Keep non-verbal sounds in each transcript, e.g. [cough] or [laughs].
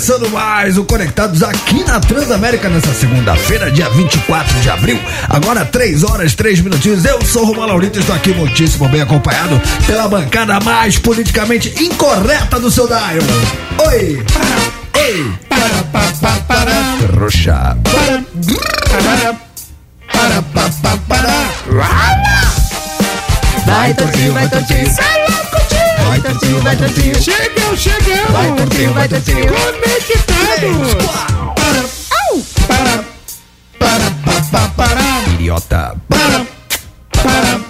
começando mais o Conectados aqui na Transamérica nessa segunda-feira, dia 24 de abril. Agora 3 horas, 3 minutinhos. Eu sou o Romão Laurito e estou aqui muitíssimo bem acompanhado pela bancada mais politicamente incorreta do seu dial. Oi! Para. Roxa. Vai, Tortinho, vai, Tortinho. Vai, Tortinho, vai, Tortinho. Chegou, chegamos. Vai, Tortinho, vai, Tortinho. Conectados. Para, para, para, para, para, para. Idiota. Para, para,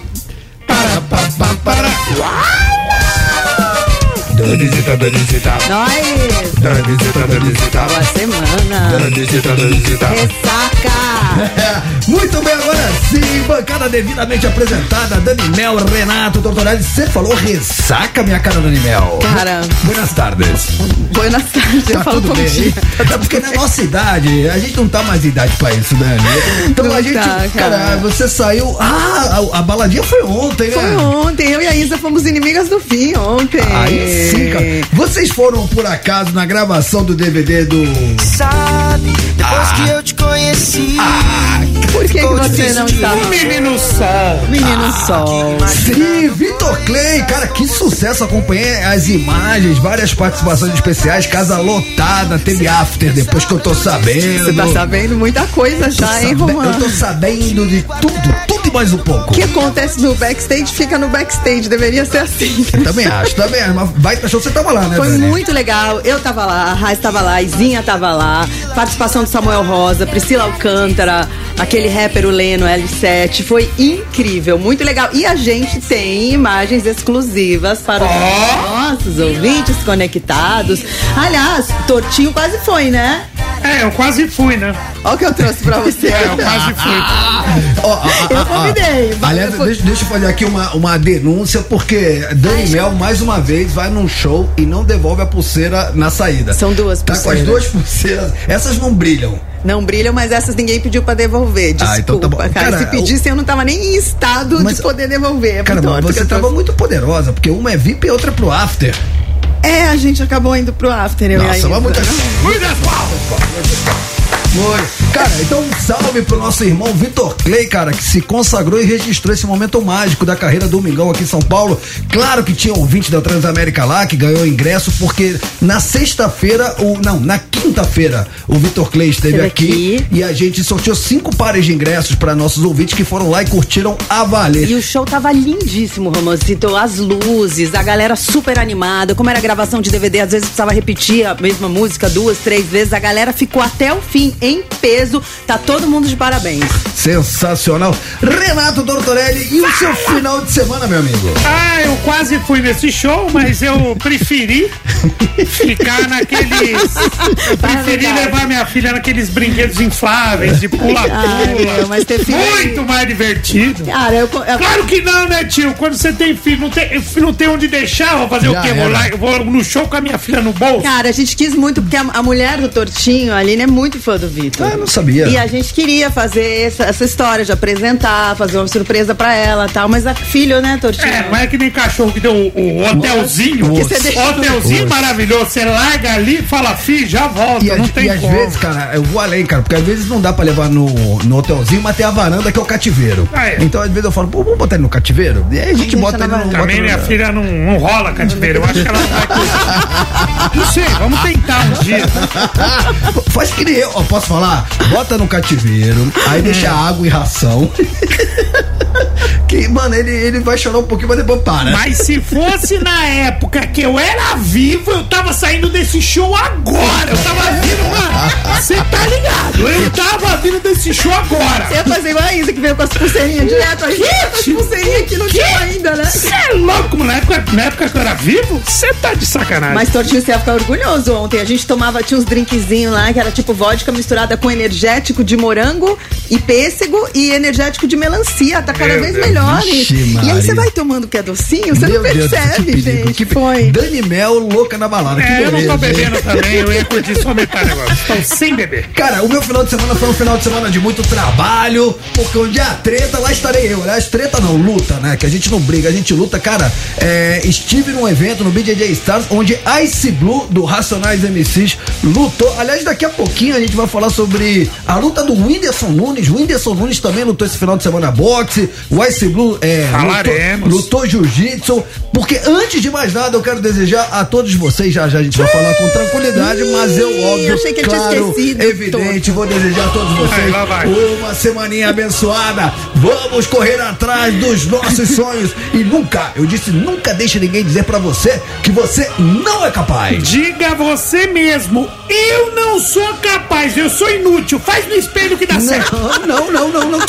para, para, para, para. Danisita, Danisita, Nós, Danisita, Danisita, boa semana. Danisita, Danisita. Ressaca. [laughs] Muito bem, agora sim, bancada devidamente apresentada, Dani Mel, Renato, Tortorelli. Você falou ressaca, minha cara, Dani Mel. Cara. Buenas tardes. Boas tardes, eu Tá falo tudo bem? contigo. É porque na nossa idade, a gente não tá mais em idade pra isso, Dani. Então Não a gente, tá, cara. cara. você saiu. Ah, a, a baladinha foi ontem, Foi né? ontem, eu e a Isa fomos inimigas do fim ontem. Aí sim, cara. Vocês foram por acaso na gravação do DVD do. sabe, depois que eu te conheci. Por que, que você não está? Menino sol. Menino Sol. Sim, Vitor Clay, cara, que sucesso. Acompanhei as imagens, várias participações especiais, casa lotada, teve after depois que eu tô sabendo. Você tá sabendo muita coisa já, hein, Romano? Eu tô sabendo de tudo, tudo e mais um pouco. O que acontece no backstage fica no backstage, deveria ser assim. Eu também acho, também acho. Mas baita show, você tava lá, né, Foi Dani? muito legal. Eu tava lá, a Raiz tava lá, a Izinha tava lá, participação do Samuel Rosa, Priscila Alcântara, para aquele rapper o Leno, L7. Foi incrível, muito legal. E a gente tem imagens exclusivas para os nossos ouvintes conectados. Aliás, Tortinho quase foi, né? É, eu quase fui, né? Olha o que eu trouxe pra você. É, eu quase fui. Ó, [laughs] ó, Eu ó, ó. convidei. Aliás, Foi- deixa, deixa eu fazer aqui uma, uma denúncia, porque Dani Mel, mais uma vez, vai num show e não devolve a pulseira na saída. São duas Tá com as pulseiras. duas pulseiras. Essas não brilham. Não brilham, mas essas ninguém pediu pra devolver. Desculpa, Ah, então tá bom. cara. Cara, Se pedisse, eu não tava nem em estado Mas- de poder devolver. É Cara, mas você tava muito poderosa, porque uma é VIP e outra é pro after. É, a gente acabou indo pro after, eu e a Nossa, Isa. mas muita. Cuida das palmas. Foi. Cara, então um salve pro nosso irmão Vitor Clay, cara, que se consagrou e registrou esse momento mágico da carreira do Domingão aqui em São Paulo. Claro que tinha ouvinte da Transamérica lá que ganhou ingresso, porque na sexta-feira, ou não, na quinta-feira, o Vitor Clay esteve Esteve aqui, aqui. e a gente sorteou cinco pares de ingressos para nossos ouvintes que foram lá e curtiram a valer. E o show tava lindíssimo, Romancito. As luzes, a galera super animada. Como era gravação de DVD, às vezes precisava repetir a mesma música duas, três vezes. A galera ficou até o fim em peso. Tá todo mundo de parabéns. Sensacional. Renato Tortorelli, e o seu final de semana, meu amigo? Ah, eu quase fui nesse show, mas eu preferi ficar naqueles. Eu [laughs] preferi verdade. levar minha filha naqueles brinquedos infláveis de meu, pula-pula. Muito mais divertido. Cara, eu. eu Claro que não, né, tio? Quando você tem filho, não tem, não tem onde deixar, vou fazer Já o quê? Vou lá, eu vou no show com a minha filha no bolso. Cara, a gente quis muito, porque a, a mulher do Tortinho, a Aline, é muito fã do Vitor. Ah, eu não sabia. E a gente queria fazer essa, essa história de apresentar, fazer uma surpresa pra ela e tal, mas a filho, né, Tortinho? É, não é que nem cachorro que deu o, o hotelzinho. Que você deixa- hotelzinho maravilhoso. Você larga ali, fala, fi, já volta. E, não às- tem e às vezes, cara, eu vou além, cara, porque às vezes não dá pra levar no, no hotelzinho, mas tem a varanda que é o cativeiro. Ah, é. Então, às vezes eu falo, pô, vamos botar ele no cativeiro? E aí a gente bota ele no. varanda. bota Também no- minha filha não, não rola cativeiro. Eu acho que ela não vai. [laughs] Não sei, vamos tentar um dia. Faz que nem eu, ó, posso falar? Bota no cativeiro, aí deixa água e ração. [laughs] que, mano, ele, ele vai chorar um pouquinho, mas depois para. Mas se fosse na época que eu era vivo, eu tava saindo desse show agora. Eu tava vindo, mano. Você tá ligado? Eu tava vindo desse show agora. Você ia fazer igual a Isa, que veio com as pulseirinhas direto aí. As pulseirinhas que não tinha ainda, né? Você é louco, na época, na época que eu era vivo? Você tá de sacanagem. Mas Tortinho, você ia ficar orgulhoso ontem. A gente tomava, tinha uns drinkzinhos lá, que era tipo vodka misturada com energético de morango e pêssego e energético de melancia. Tá cada Meu vez Deus. melhor melhores. Vixe, e aí você vai tomando o que é docinho, você Meu não Deus, percebe, que perigo, gente. que Foi. Dani Mel louca na balada. que É, eu não tô bebendo também, eu ia curtir só metade agora. Estou sem beber. Cara, o meu final de semana foi um final de semana de muito trabalho, porque onde há treta, lá estarei eu. Aliás, treta não, luta, né? Que a gente não briga, a gente luta. Cara, é, estive num evento no BJJ Stars, onde Ice Blue, do Racionais MCs, lutou. Aliás, daqui a pouquinho a gente vai falar sobre a luta do Whindersson Nunes. O Whindersson Nunes também lutou esse final de semana boxe. O Ice Blue é, Falaremos. lutou, lutou jiu-jitsu. Porque antes de mais nada, eu quero desejar a todos vocês, já já a gente vai falar com tranquilidade, mas eu, óbvio, achei que claro, esquecido. evidente, vou desejar a todos vocês uma semaninha abençoada. Vamos correr atrás dos nossos sonhos e nunca, eu disse, nunca deixe ninguém dizer pra você que você não é capaz. Diga você mesmo, eu não sou capaz, eu sou inútil. Faz no espelho que dá certo. Não, não, não, não,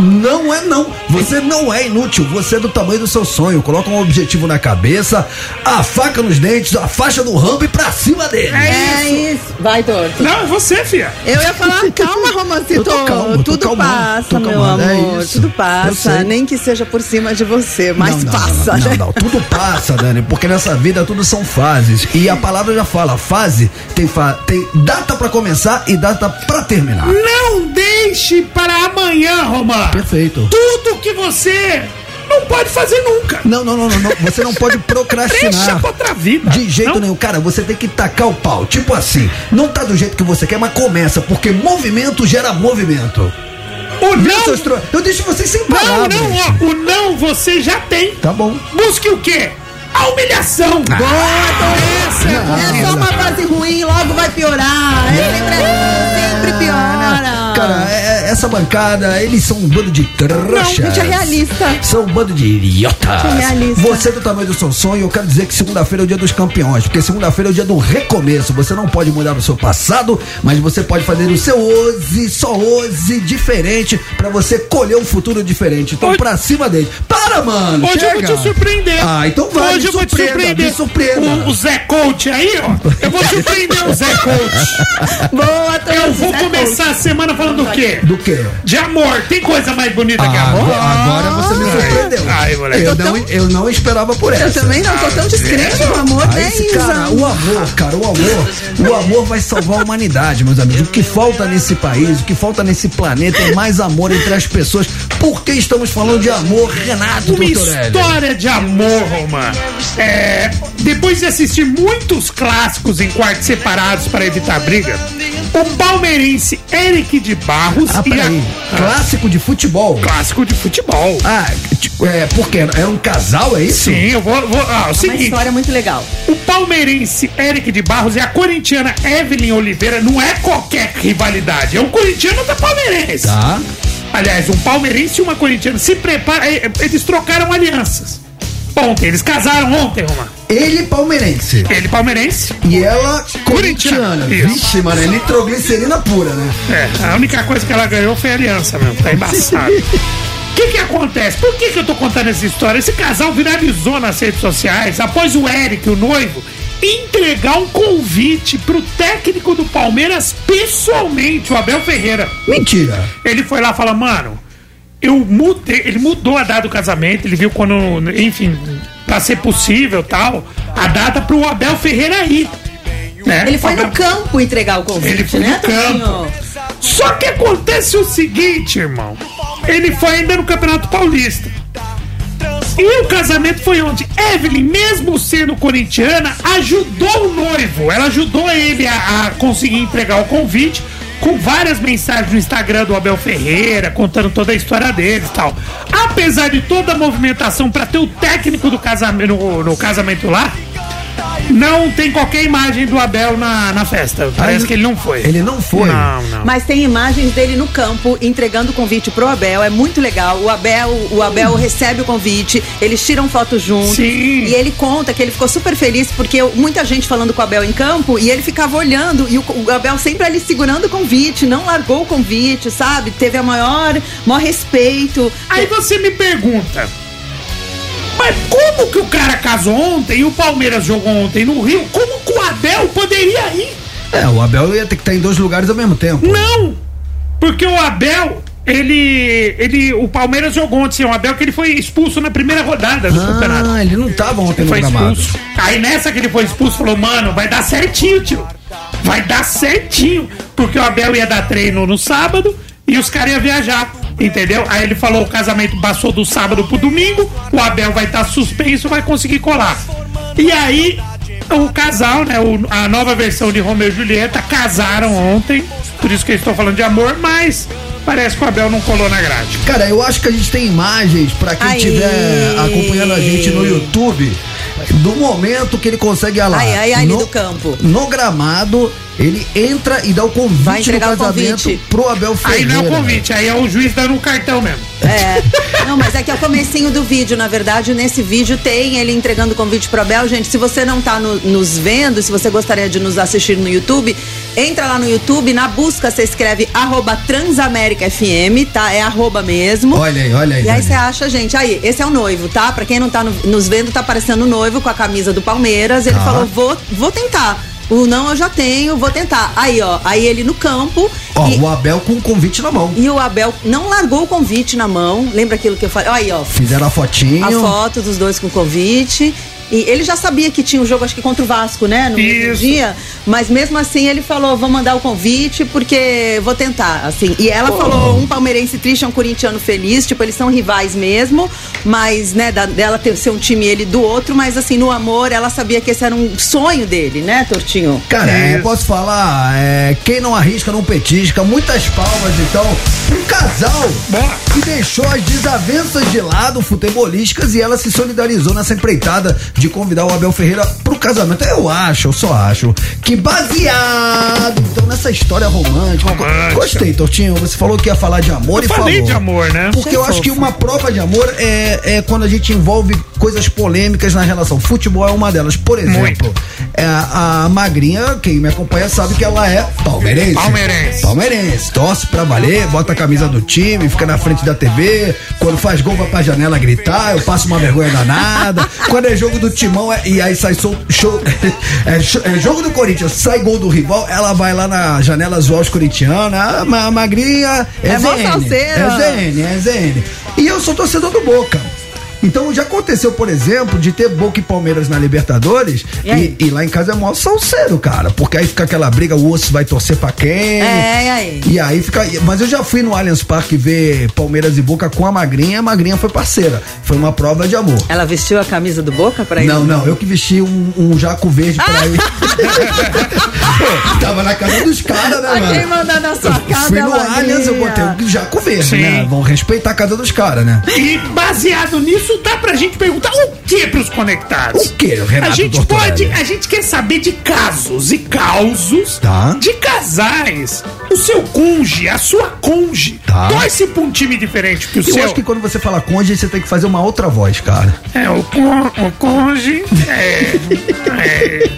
não. É não. Você não é inútil. Você é do tamanho do seu sonho. Coloca um objetivo na cabeça, a faca nos dentes, a faixa do rambo e pra cima dele. É isso. Vai, torto. Não, é você, filha. Eu ia falar, calma, Romancito. Calmo, Tudo calmando, passa, meu é amor. isso. Tudo passa. Nem que seja por cima de você, mas não, não, passa, não, né? não, não, tudo passa, Dani, porque nessa vida tudo são fases. E a palavra já fala, fase tem, fa tem data pra começar e data pra terminar. Não deixe para amanhã, Romã. Perfeito. Tudo que você não pode fazer nunca. Não, não, não, não, não. Você não pode Deixa procrastinar. pra outra vida. De jeito Não? nenhum, cara, você tem que tacar o pau. Tipo assim, não tá do jeito que você quer, mas começa, porque movimento gera movimento. O não, tro... Eu deixo vocês sem não, palavras. não, ó, o não você já tem. Tá bom. Busque o quê? A humilhação. Essa é a É só uma fase ruim, logo vai piorar. É sempre sempre piora. Cara, é- é- essa bancada, eles são um bando de trouxas. Não, gente é realista. São um bando de idiotas. Gente realista. Você é do tamanho do seu sonho, eu quero dizer que segunda-feira é o dia dos campeões, porque segunda-feira é o dia do recomeço. Você não pode mudar o seu passado, mas você pode fazer o seu hoje, só hoje, diferente, pra você colher um futuro diferente. Então, Hoje- pra cima dele. Para, mano! Hoje eu vou chega. te surpreender. Ah, então vai, Hoje me eu vou te surpreender. me surpreenda. O, o Zé Coach aí, ó. Eu vou surpreender o Zé Coach. [laughs] Boa. Eu vou Zé começar a semana falando do quê? Do quê? De amor. Tem coisa mais bonita que Ah, amor? agora, você me surpreendeu. Ai, moleque. eu, não, eu não esperava por essa. Eu também não tô tão descrente, o amor, Ah, 10 esse cara, anos. o amor, cara, o amor, o amor vai salvar a humanidade, meus amigos. O que falta nesse país, o que falta nesse planeta é mais amor entre as pessoas. Por que estamos falando de amor, Renato Uma história de amor, Romã. É, depois de assistir muitos clássicos em quartos separados para evitar briga, o palmeirense Eric de Barros Ah, e peraí. a... Clássico de futebol. Clássico de futebol. Ah, tipo, é, por quê? É um casal, é isso? Sim, eu vou. vou ah, o Uma seguinte: história muito legal. o palmeirense Eric de Barros e a corintiana Evelyn Oliveira não é qualquer rivalidade, é um corintiano da palmeirense. Tá. Aliás, um palmeirense e uma corintiana se preparam. eh, Eles trocaram alianças. Ontem, eles casaram ontem, Romã. Ele palmeirense. Ele palmeirense. E ela corintiana. Vixe, mano, é nitroglicerina pura, né? É, a única coisa que ela ganhou foi a aliança mesmo. Tá embaçado. O [laughs] que que acontece? Por que que eu tô contando essa história? Esse casal viralizou nas redes sociais após o Eric, o noivo, entregar um convite pro técnico do Palmeiras pessoalmente, o Abel Ferreira. Mentira. Ele foi lá e falou, mano, eu mudei, ele mudou a data do casamento, ele viu quando, enfim, pra ser possível tal, a data pro Abel Ferreira ir. Né? Ele foi Abel- no campo entregar o convite, Ele foi né, no campo. Só que acontece o seguinte, irmão. Ele foi ainda no Campeonato Paulista. E o casamento foi onde Evelyn, mesmo sendo corintiana, ajudou o noivo. Ela ajudou ele a, a conseguir entregar o convite com várias mensagens no Instagram do Abel Ferreira, contando toda a história dele e tal. Apesar de toda a movimentação para ter o técnico do casamento no, no casamento lá, não tem qualquer imagem do Abel na, na festa. Parece Ah, que ele não foi. Ele não foi. Não, não. Mas tem imagens dele no campo entregando o convite pro Abel. É muito legal. O Abel, o Abel recebe o convite, eles tiram foto juntos. Sim. E ele conta que ele ficou super feliz porque muita gente falando com o Abel em campo e ele ficava olhando e o, o Abel sempre ali segurando o convite, não largou o convite, sabe? Teve a maior, maior respeito. Aí você me pergunta. Mas como que o cara casou ontem e o Palmeiras jogou ontem no Rio? Como que o Abel poderia ir? É, o Abel ia ter que estar em dois lugares ao mesmo tempo. Não! Porque o Abel ele, ele, o Palmeiras jogou ontem, o Abel, que ele foi expulso na primeira rodada do campeonato. Ah, ele não tava ontem no Foi gramado. expulso. Aí nessa que ele foi expulso, falou, mano, vai dar certinho, tio. Vai dar certinho. Porque o Abel ia dar treino no sábado e os caras iam viajar. Entendeu? Aí ele falou: o casamento passou do sábado pro domingo, o Abel vai estar suspenso, vai conseguir colar. E aí, o casal, né? o- a nova versão de Romeu e Julieta casaram ontem. Por isso que eu estou falando de amor, mas parece que o Abel não colou na grade. Cara, eu acho que a gente tem imagens pra quem estiver acompanhando a gente no YouTube do momento que ele consegue ir lá. Ai, ai, ai, ali no, do campo. No gramado, ele entra e dá o convite Vai entregar do o casamento convite. pro Abel Aí Ferreira. não é o convite, aí é o juiz dando um cartão mesmo. É. Não, mas é que é o comecinho do vídeo, na verdade. Nesse vídeo tem ele entregando o convite pro Abel. Gente, se você não tá no- nos vendo, se você gostaria de nos assistir no YouTube, entra lá no YouTube, na busca você escreve arroba Transamérica FM, tá? É arroba mesmo. Olha aí, olha aí. E aí você acha, gente, aí, esse é o noivo, tá? Pra quem não tá no- nos vendo, tá aparecendo o noivo com a camisa do Palmeiras. Ele Tá. falou, vou, vou tentar. O não eu já tenho, vou tentar. Aí, ó, aí ele no campo. Ó, e, o Abel com o convite na mão. e o Abel não largou o convite na mão. Lembra aquilo que eu falei? Aí, ó, Fizeram a fotinho. a foto dos dois com o convite. E ele já sabia que tinha um jogo, acho que contra o Vasco, né? No mesmo Isso. dia. Mas mesmo assim ele falou: vou mandar o convite porque vou tentar. Assim. E ela falou: um palmeirense triste é um corintiano feliz. Tipo, eles são rivais mesmo. Mas, né, da- dela ter, ser um time e ele do outro. Mas, assim, no amor, ela sabia que esse era um sonho dele, né, Tortinho? Cara, eu posso falar, é, quem não arrisca não petisca. Muitas palmas, então, pro casal que deixou as desavenças de lado futebolísticas e ela se solidarizou nessa empreitada de convidar o Abel Ferreira pro casamento. Eu acho, eu só acho que baseado então nessa história romântica. Romântica. Gostei, Tortinho. Você falou que ia falar de amor Eu e falei falou. de amor, né? Porque eu acho que uma prova de amor é, é quando a gente envolve coisas polêmicas na relação. Futebol é uma delas. Por exemplo, é, a Magrinha, quem me acompanha sabe que ela é palmeirense. Palmeirense. Palmeirense. Torce pra valer, bota a camisa do time, fica na frente da TV. Quando faz gol, vai pra janela gritar. Eu passo uma vergonha danada. quando é jogo do timão é- e aí sai sol- show, [laughs] é, show- é jogo do Corinthians, sai gol do rival, ela vai lá na janela zoar os corintianos. A, ma- Magrinha é, É mó ZN. salseira. É ZN, é ZN. E eu sou torcedor do Boca. Então já aconteceu, por exemplo, de ter Boca e Palmeiras na Libertadores E e, e lá em casa é mó salseiro, cara. Porque aí fica aquela briga, o osso vai torcer pra quem. É, e aí? E aí fica. Mas eu já fui no Allianz Parque ver Palmeiras e Boca com a Magrinha, a Magrinha foi parceira. Foi uma prova de amor. Ela vestiu a camisa do Boca pra ir? Não, não, eu que vesti um, um jaco verde pra ir. [laughs] Pô, tava na casa dos caras, né, A quem mano? mandar na sua casa Fui no. Allianz, eu botei um jaco verde, Sim. né? Vão respeitar a casa dos caras, né? E baseado nisso, dá pra gente perguntar o que pros conectados? O que, Renato A gente pode, a gente quer saber de casos e causos Tá. de casais. O seu conge, a sua conge, Tá. torce pra um time diferente que o Eu seu. acho que quando você fala cônjuge, você tem que fazer uma outra voz, cara. É, o, con, o conge é, [laughs] é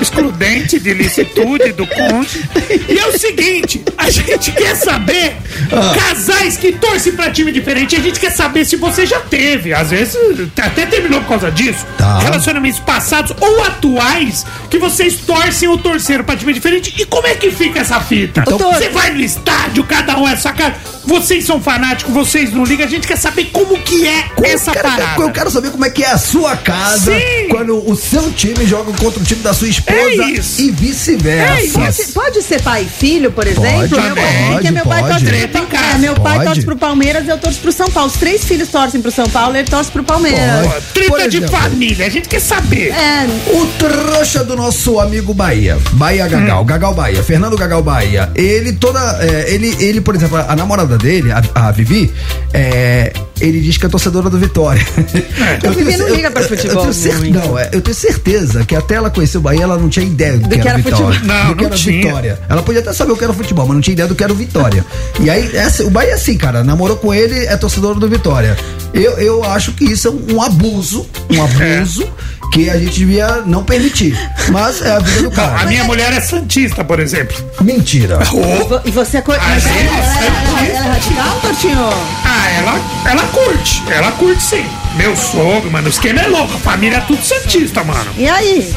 excludente de licitude do conge. E é o seguinte, a gente quer saber Ah. casais que torcem pra time diferente, a gente quer saber se você já teve, às vezes até terminou por causa disso, Tá. relacionamentos passados ou atuais que vocês torcem ou torceram pra time diferente e como é que fica essa fita? Então- você vai no estádio, cada um é sua cara, vocês são fanáticos, vocês não ligam, a gente quer saber como que é essa eu, quero, parada. eu quero saber como é que é a sua casa Sim. quando o seu time joga contra o time da sua esposa É isso. e vice-versa. É. Pode, pode ser pai e filho, por exemplo? Pode, meu pai, pode, porque meu pai pode. torce pro, é, meu pai torce pro Palmeiras e eu torço pro São Paulo. Os três filhos torcem pro São Paulo, ele torce pro Palmeiras. Pode. Treta Por de família, a gente quer saber. É, O trouxa do nosso amigo Bahia, Bahia Gagal, Hum. Gagal Bahia, Fernando Gagal Bahia, ele toda, é, ele, ele, por exemplo, a namorada dele, a, a Vivi, é, ele diz que é torcedora do Vitória. A Vivi não liga pra futebol Eu, tenho cer- não, é, eu tenho certeza que até ela conhecer o Bahia, ela não tinha ideia do, Do que, que era, era Vitória. futebol. Não, do que não era tinha. Vitória. Ela podia até saber o que era futebol, mas não tinha ideia do que era o Vitória. E aí, essa- o Bahia é assim, cara, namorou com ele, é torcedor do Vitória. Eu, eu acho que isso é um, um abuso, um abuso que a gente devia não permitir. Mas é a vida do Não, cara. a minha mulher é santista, por exemplo. Mentira. e vo- e você... co- Mas sim, ela, ela- ela é radical, Tortinho? Ah, ela, ela curte. Ela curte sim. Meu sogro, mano, o esquema é louco. A família é tudo santista, mano. E aí?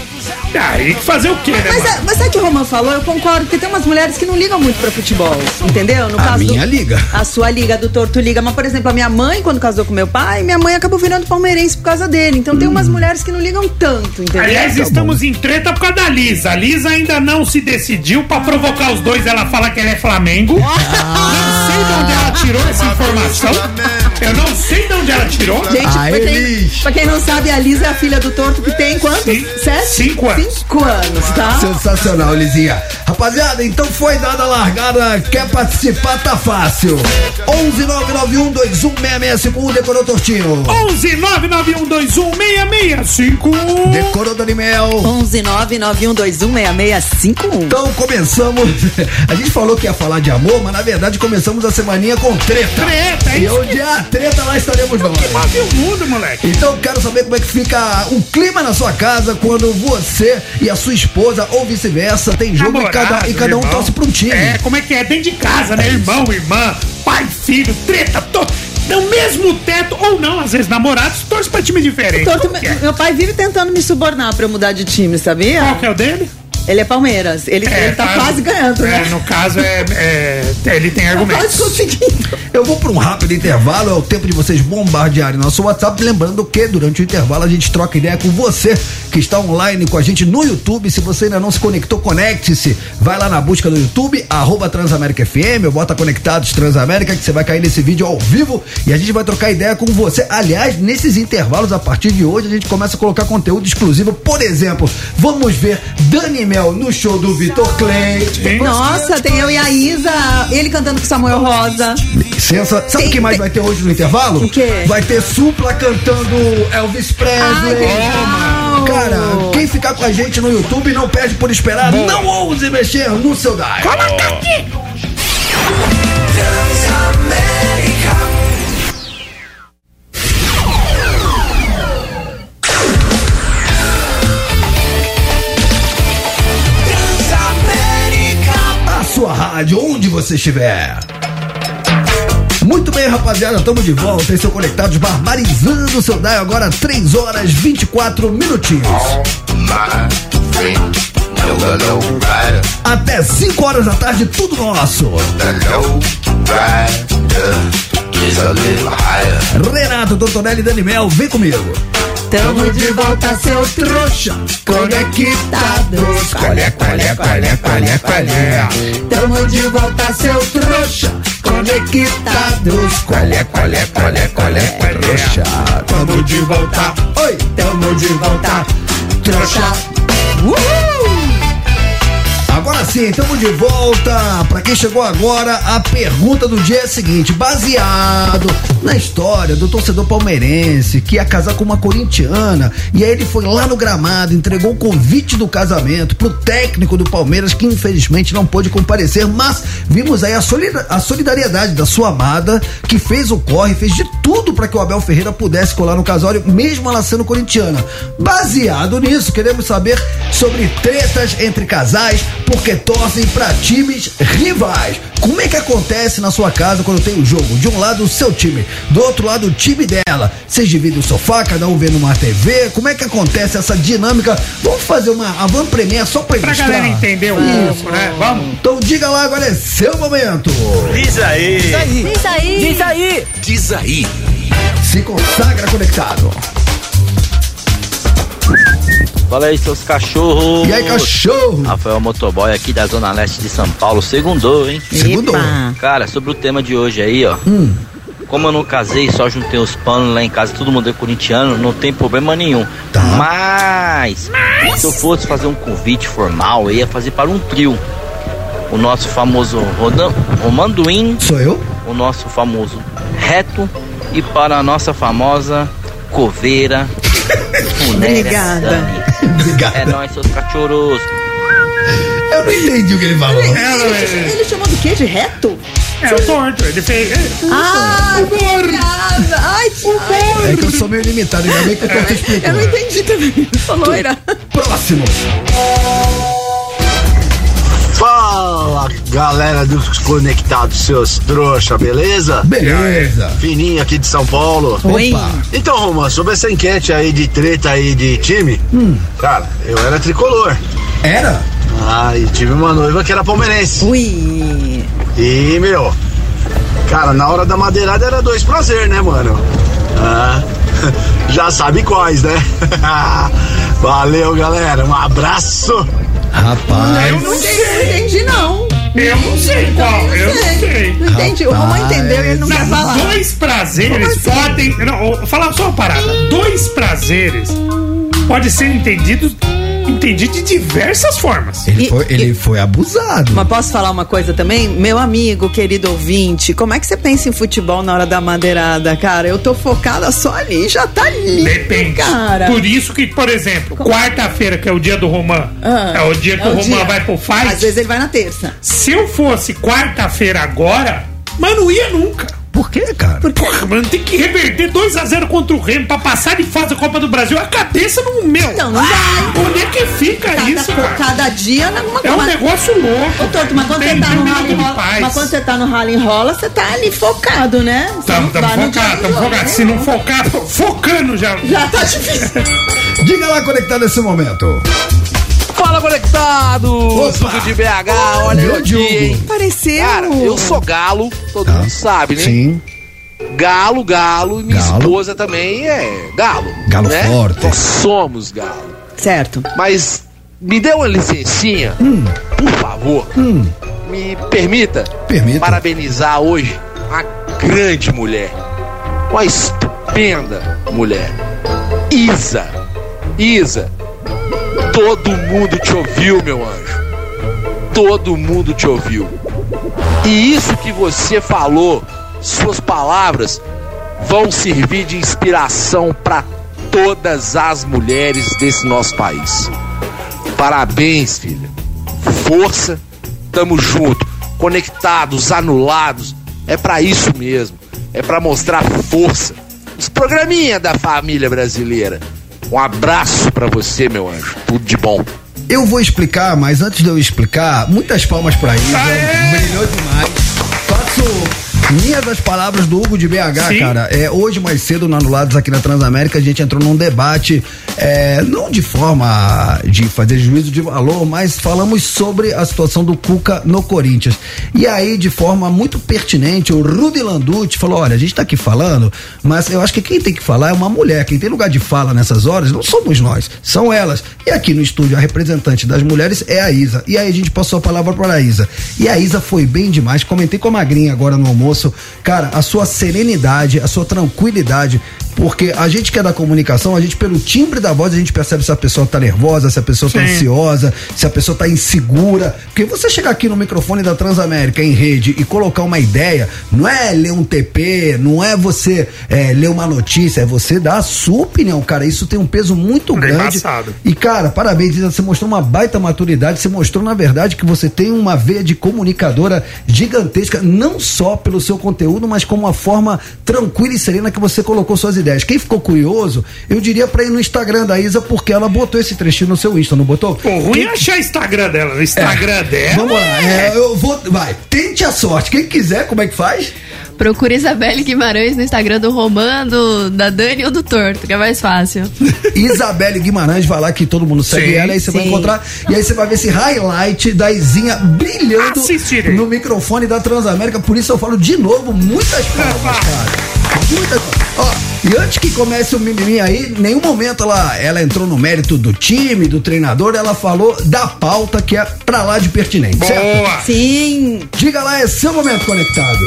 Aí que fazer o quê, né, Mas, mano? é- mas sabe o que o Roman falou? Eu concordo, porque tem umas mulheres que não ligam muito pra futebol, entendeu? No A minha liga. A sua liga do Torto liga. Mas, por exemplo, a minha mãe, quando casou com meu pai, minha mãe acabou virando palmeirense por causa dele. Então tem umas mulheres que não ligam tanto, entendeu? Aliás, Tá estamos em treta por causa da Lisa. A Lisa ainda não se decidiu pra provocar os dois. Ela fala que ela é Flamengo. Não sei de onde ela tirou essa informação. Eu não sei de onde ela tirou. Gente, Ah, pra, quem, pra quem não sabe, a Lisa é a filha do Torto que tem quantos? Sim. Sete? Cinco anos. Cinco anos, tá? Sensacional, Lizinha. Rapaziada, então foi dada a largada. Quer participar? Tá fácil. 11991216651 decorou Tortinho. 11 99121 6651. Decorou Danimel. 11991216651. Então começamos. [laughs] A gente falou que ia falar de amor, mas na verdade começamos a semaninha com treta. Treta, é E onde há treta, lá estaremos nós. Move o mundo, moleque. Então quero saber como é que fica o clima na sua casa quando você e a sua esposa, ou vice-versa, tem jogo e cada, e cada um irmão. torce pra um time. É, como é que é? Dentro de casa, né? Irmão, irmã, pai, filho, treta, todo. No mesmo teto, ou não, às vezes namorados, torce pra time diferente. Que é? meu pai vive tentando me subornar pra eu mudar de time, sabia? Qual que é o dele? Ele é Palmeiras. Ele, ele tá faz- quase ganhando, é, né? No caso, é, é, ele tem Quase argumentos. conseguindo. Eu vou para um rápido intervalo, é o tempo de vocês bombardearem nosso WhatsApp. Lembrando que durante o intervalo a gente troca ideia com você que está online com a gente no YouTube. Se você ainda não se conectou, conecte-se. Vai lá na busca do YouTube, arroba Transamérica FM, ou bota Conectados Transamérica, que você vai cair nesse vídeo ao vivo e a gente vai trocar ideia com você. Aliás, nesses intervalos, a partir de hoje, a gente começa a colocar conteúdo exclusivo. Por exemplo, vamos ver Dani Mel no show do Vitor Clay. Nossa, tem eu e a Isa, ele cantando com Samuel Rosa. Licença. Sabe o que mais vai ter hoje no intervalo? O quê? Vai ter Supla cantando Elvis Presley. Ai, que legal. Cara, quem ficar com a gente no YouTube não perde por esperar. Não ouse mexer no seu dial. A sua rádio, onde você estiver. Muito bem, rapaziada, estamos de volta. Esse é o Conectados Barbarizando o seu dial agora 3 horas 24 minutinhos. Até 5 horas da tarde, tudo nosso. Renato, Tortonelli e Dani Mel, vem comigo. Tamo de volta, seu trouxa. Conectados. Qual é, qual é, qual é, qual é, qual é? Tamo de volta, seu trouxa. Conectados. Qual é, qual é, qual é, qual é, qual é? Tamo de volta. Oi, tamo de volta. Trouxa. Agora sim, estamos de volta. Pra quem chegou agora, a pergunta do dia é a seguinte: baseado na história do torcedor palmeirense que ia casar com uma corintiana e aí ele foi lá no gramado, entregou o convite do casamento pro técnico do Palmeiras que infelizmente não pôde comparecer, mas vimos aí a solidariedade da sua amada que fez o corre, fez de tudo para que o Abel Ferreira pudesse colar no casório, mesmo ela sendo corintiana. Baseado nisso, queremos saber sobre tretas entre casais porque torcem para times rivais. Como é que acontece na sua casa quando tem o jogo? De um lado o seu time, do outro lado o time dela. Vocês dividem o sofá, cada um vê numa TV. Como é que acontece essa dinâmica? Vamos fazer uma avant premiere só para Pra ilustrar. galera entender um pouco, né? Vamos. Então diga lá, agora é seu momento. Diz aí. Diz aí. Diz aí. Diz aí. Se consagra conectado. Fala aí, seus cachorros. E aí, cachorro? Rafael Motoboy aqui da Zona Leste de São Paulo. Segundou, hein? Segundo. Epa. Cara, sobre o tema de hoje aí, ó. Hum. Como eu não casei, só juntei os panos lá em casa, todo mundo é corintiano, não tem problema nenhum. Tá. Mas, se eu fosse fazer um convite formal, eu ia fazer para um trio. O nosso famoso Rodan, Romanduim, Sou eu? o nosso famoso Reto e para a nossa famosa Coveira. [laughs] Funéria Obrigada. Dani. Obrigado. É nóis, seus cachorros. Eu não entendi o que ele falou. Ele, ele chamou do quê? De reto? É o torto, ele fez. Ah, obrigada. Ai, Thiago. É que eu sou meio limitado, ainda bem que eu tô te Eu explicando. não entendi também. Loira. Próximo. Fala, galera dos conectados, seus trouxa, beleza? Beleza. Fininho aqui de São Paulo. Oi. Opa. Então, Roma, sobre essa enquete aí de treta aí de time, cara, eu era tricolor. Era? Ah, e tive uma noiva que era palmeirense. Ui. E, meu, cara, na hora da madeirada era dois prazer, né, mano? Ah, [laughs] já sabe quais, né? [laughs] Valeu, galera. Um abraço. Rapaz. Eu não entendi, não. Eu não sei qual. Eu não sei. Não entendi. O Romão entendeu e ele não quer falar. dois prazeres assim? podem. Não, vou falar só uma parada. Dois prazeres podem ser entendidos entendidos de diversas formas. Ele, E- foi, ele e- foi abusado. Mas posso falar uma coisa também? Meu amigo, querido ouvinte, como é que você pensa em futebol na hora da madeirada, cara? Eu tô focada só ali, já tá lindo, Depende. cara. Por isso que, por exemplo, quarta-feira, que é o dia do Romã, Ah, é o dia que é o Romã dia. vai pro Às fight. vezes ele vai na terça. Se eu fosse quarta-feira agora, mas não ia nunca. Por quê, cara? Porra, mano, tem que reverter 2x0 contra o Remo pra passar de fase da Copa do Brasil. A cabeça no meu. Não, não vai. Onde é que fica Cada, isso, cara? cada dia numa É um negócio louco. Ô, Torto, mas quando, você tá no rally rola, mas quando você tá no rally rola, você tá ali focado, né? Dia focado, do tamo jogo, focado. né? Se não focar, tô focando já. Já tá difícil. [laughs] Diga lá conectado nesse momento. Fala conectado! Opa! De BH, olha eu Grande aqui, hein? Pareceu. Cara, eu sou galo, todo mundo sabe, né? Sim. Galo, galo, e minha Galo. esposa também é galo. Galo né? forte. Nós somos galo. Certo. Mas me dê uma licencinha, Hum. por favor. Me permita Permita. parabenizar hoje a grande mulher. Uma estupenda mulher. Isa. Isa. Todo mundo te ouviu, meu anjo. Todo mundo te ouviu. E isso que você falou, suas palavras, vão servir de inspiração para todas as mulheres desse nosso país. Parabéns, filha. Força, tamo junto. Conectados, anulados. É pra isso mesmo. É pra mostrar força. Os programinha da família brasileira. Um abraço pra você, meu anjo. Tudo de bom. Eu vou explicar, mas antes de eu explicar, muitas palmas pra Isa. Aê! Brilhou demais. Faço minhas as palavras do Hugo de BH, Sim. cara. É, hoje, mais cedo, no Anulados aqui na Transamérica, a gente entrou num debate, é, não de forma de fazer juízo de valor, mas falamos sobre a situação do Cuca no Corinthians. E aí, de forma muito pertinente, o Rudy Landucci falou: olha, a gente tá aqui falando, mas eu acho que quem tem que falar é uma mulher. Quem tem lugar de fala nessas horas não somos nós, são elas. E aqui no estúdio, a representante das mulheres é a Isa. E aí a gente passou a palavra para a Isa. E a Isa foi bem demais. Comentei com a Magrinha agora no almoço. Cara, a sua serenidade, a sua tranquilidade. Porque a gente que é da comunicação, a gente, pelo timbre da voz, a gente percebe se a pessoa tá nervosa, se a pessoa tá Sim. ansiosa, se a pessoa tá insegura. Porque você chegar aqui no microfone da Transamérica em rede e colocar uma ideia, não é ler um TP, não é você é, ler uma notícia, é você dar a sua opinião, cara. Isso tem um peso muito É grande. embaçado. E, cara, parabéns, você mostrou uma baita maturidade, você mostrou, na verdade, que você tem uma veia de comunicadora gigantesca, não só pelo seu conteúdo, mas como uma forma tranquila e serena que você colocou suas ideias. Quem ficou curioso, eu diria pra ir no Instagram da Isa, porque ela botou esse trechinho no seu Insta, não botou? O ruim é achar o Instagram dela. O Instagram dela. Vamos lá, é, eu vou. Vai, tente a sorte. Quem quiser, como é que faz? Procura Isabelle Guimarães no Instagram do Romã, do, da Dani ou do Torto, que é mais fácil. [laughs] Isabelle Guimarães, vai lá que todo mundo segue Sim, ela, aí você vai sim. encontrar. E aí você vai ver esse highlight da Izinha brilhando Assistirei. no microfone da Transamérica. Por isso eu falo de novo, muitas palmas, [laughs] cara. Muitas e antes que comece o mimimi aí, nenhum momento ela, ela entrou no mérito do time, do treinador, ela falou da pauta que é pra lá de pertinente, certo? Boa. Sim. Diga lá, é seu momento conectado.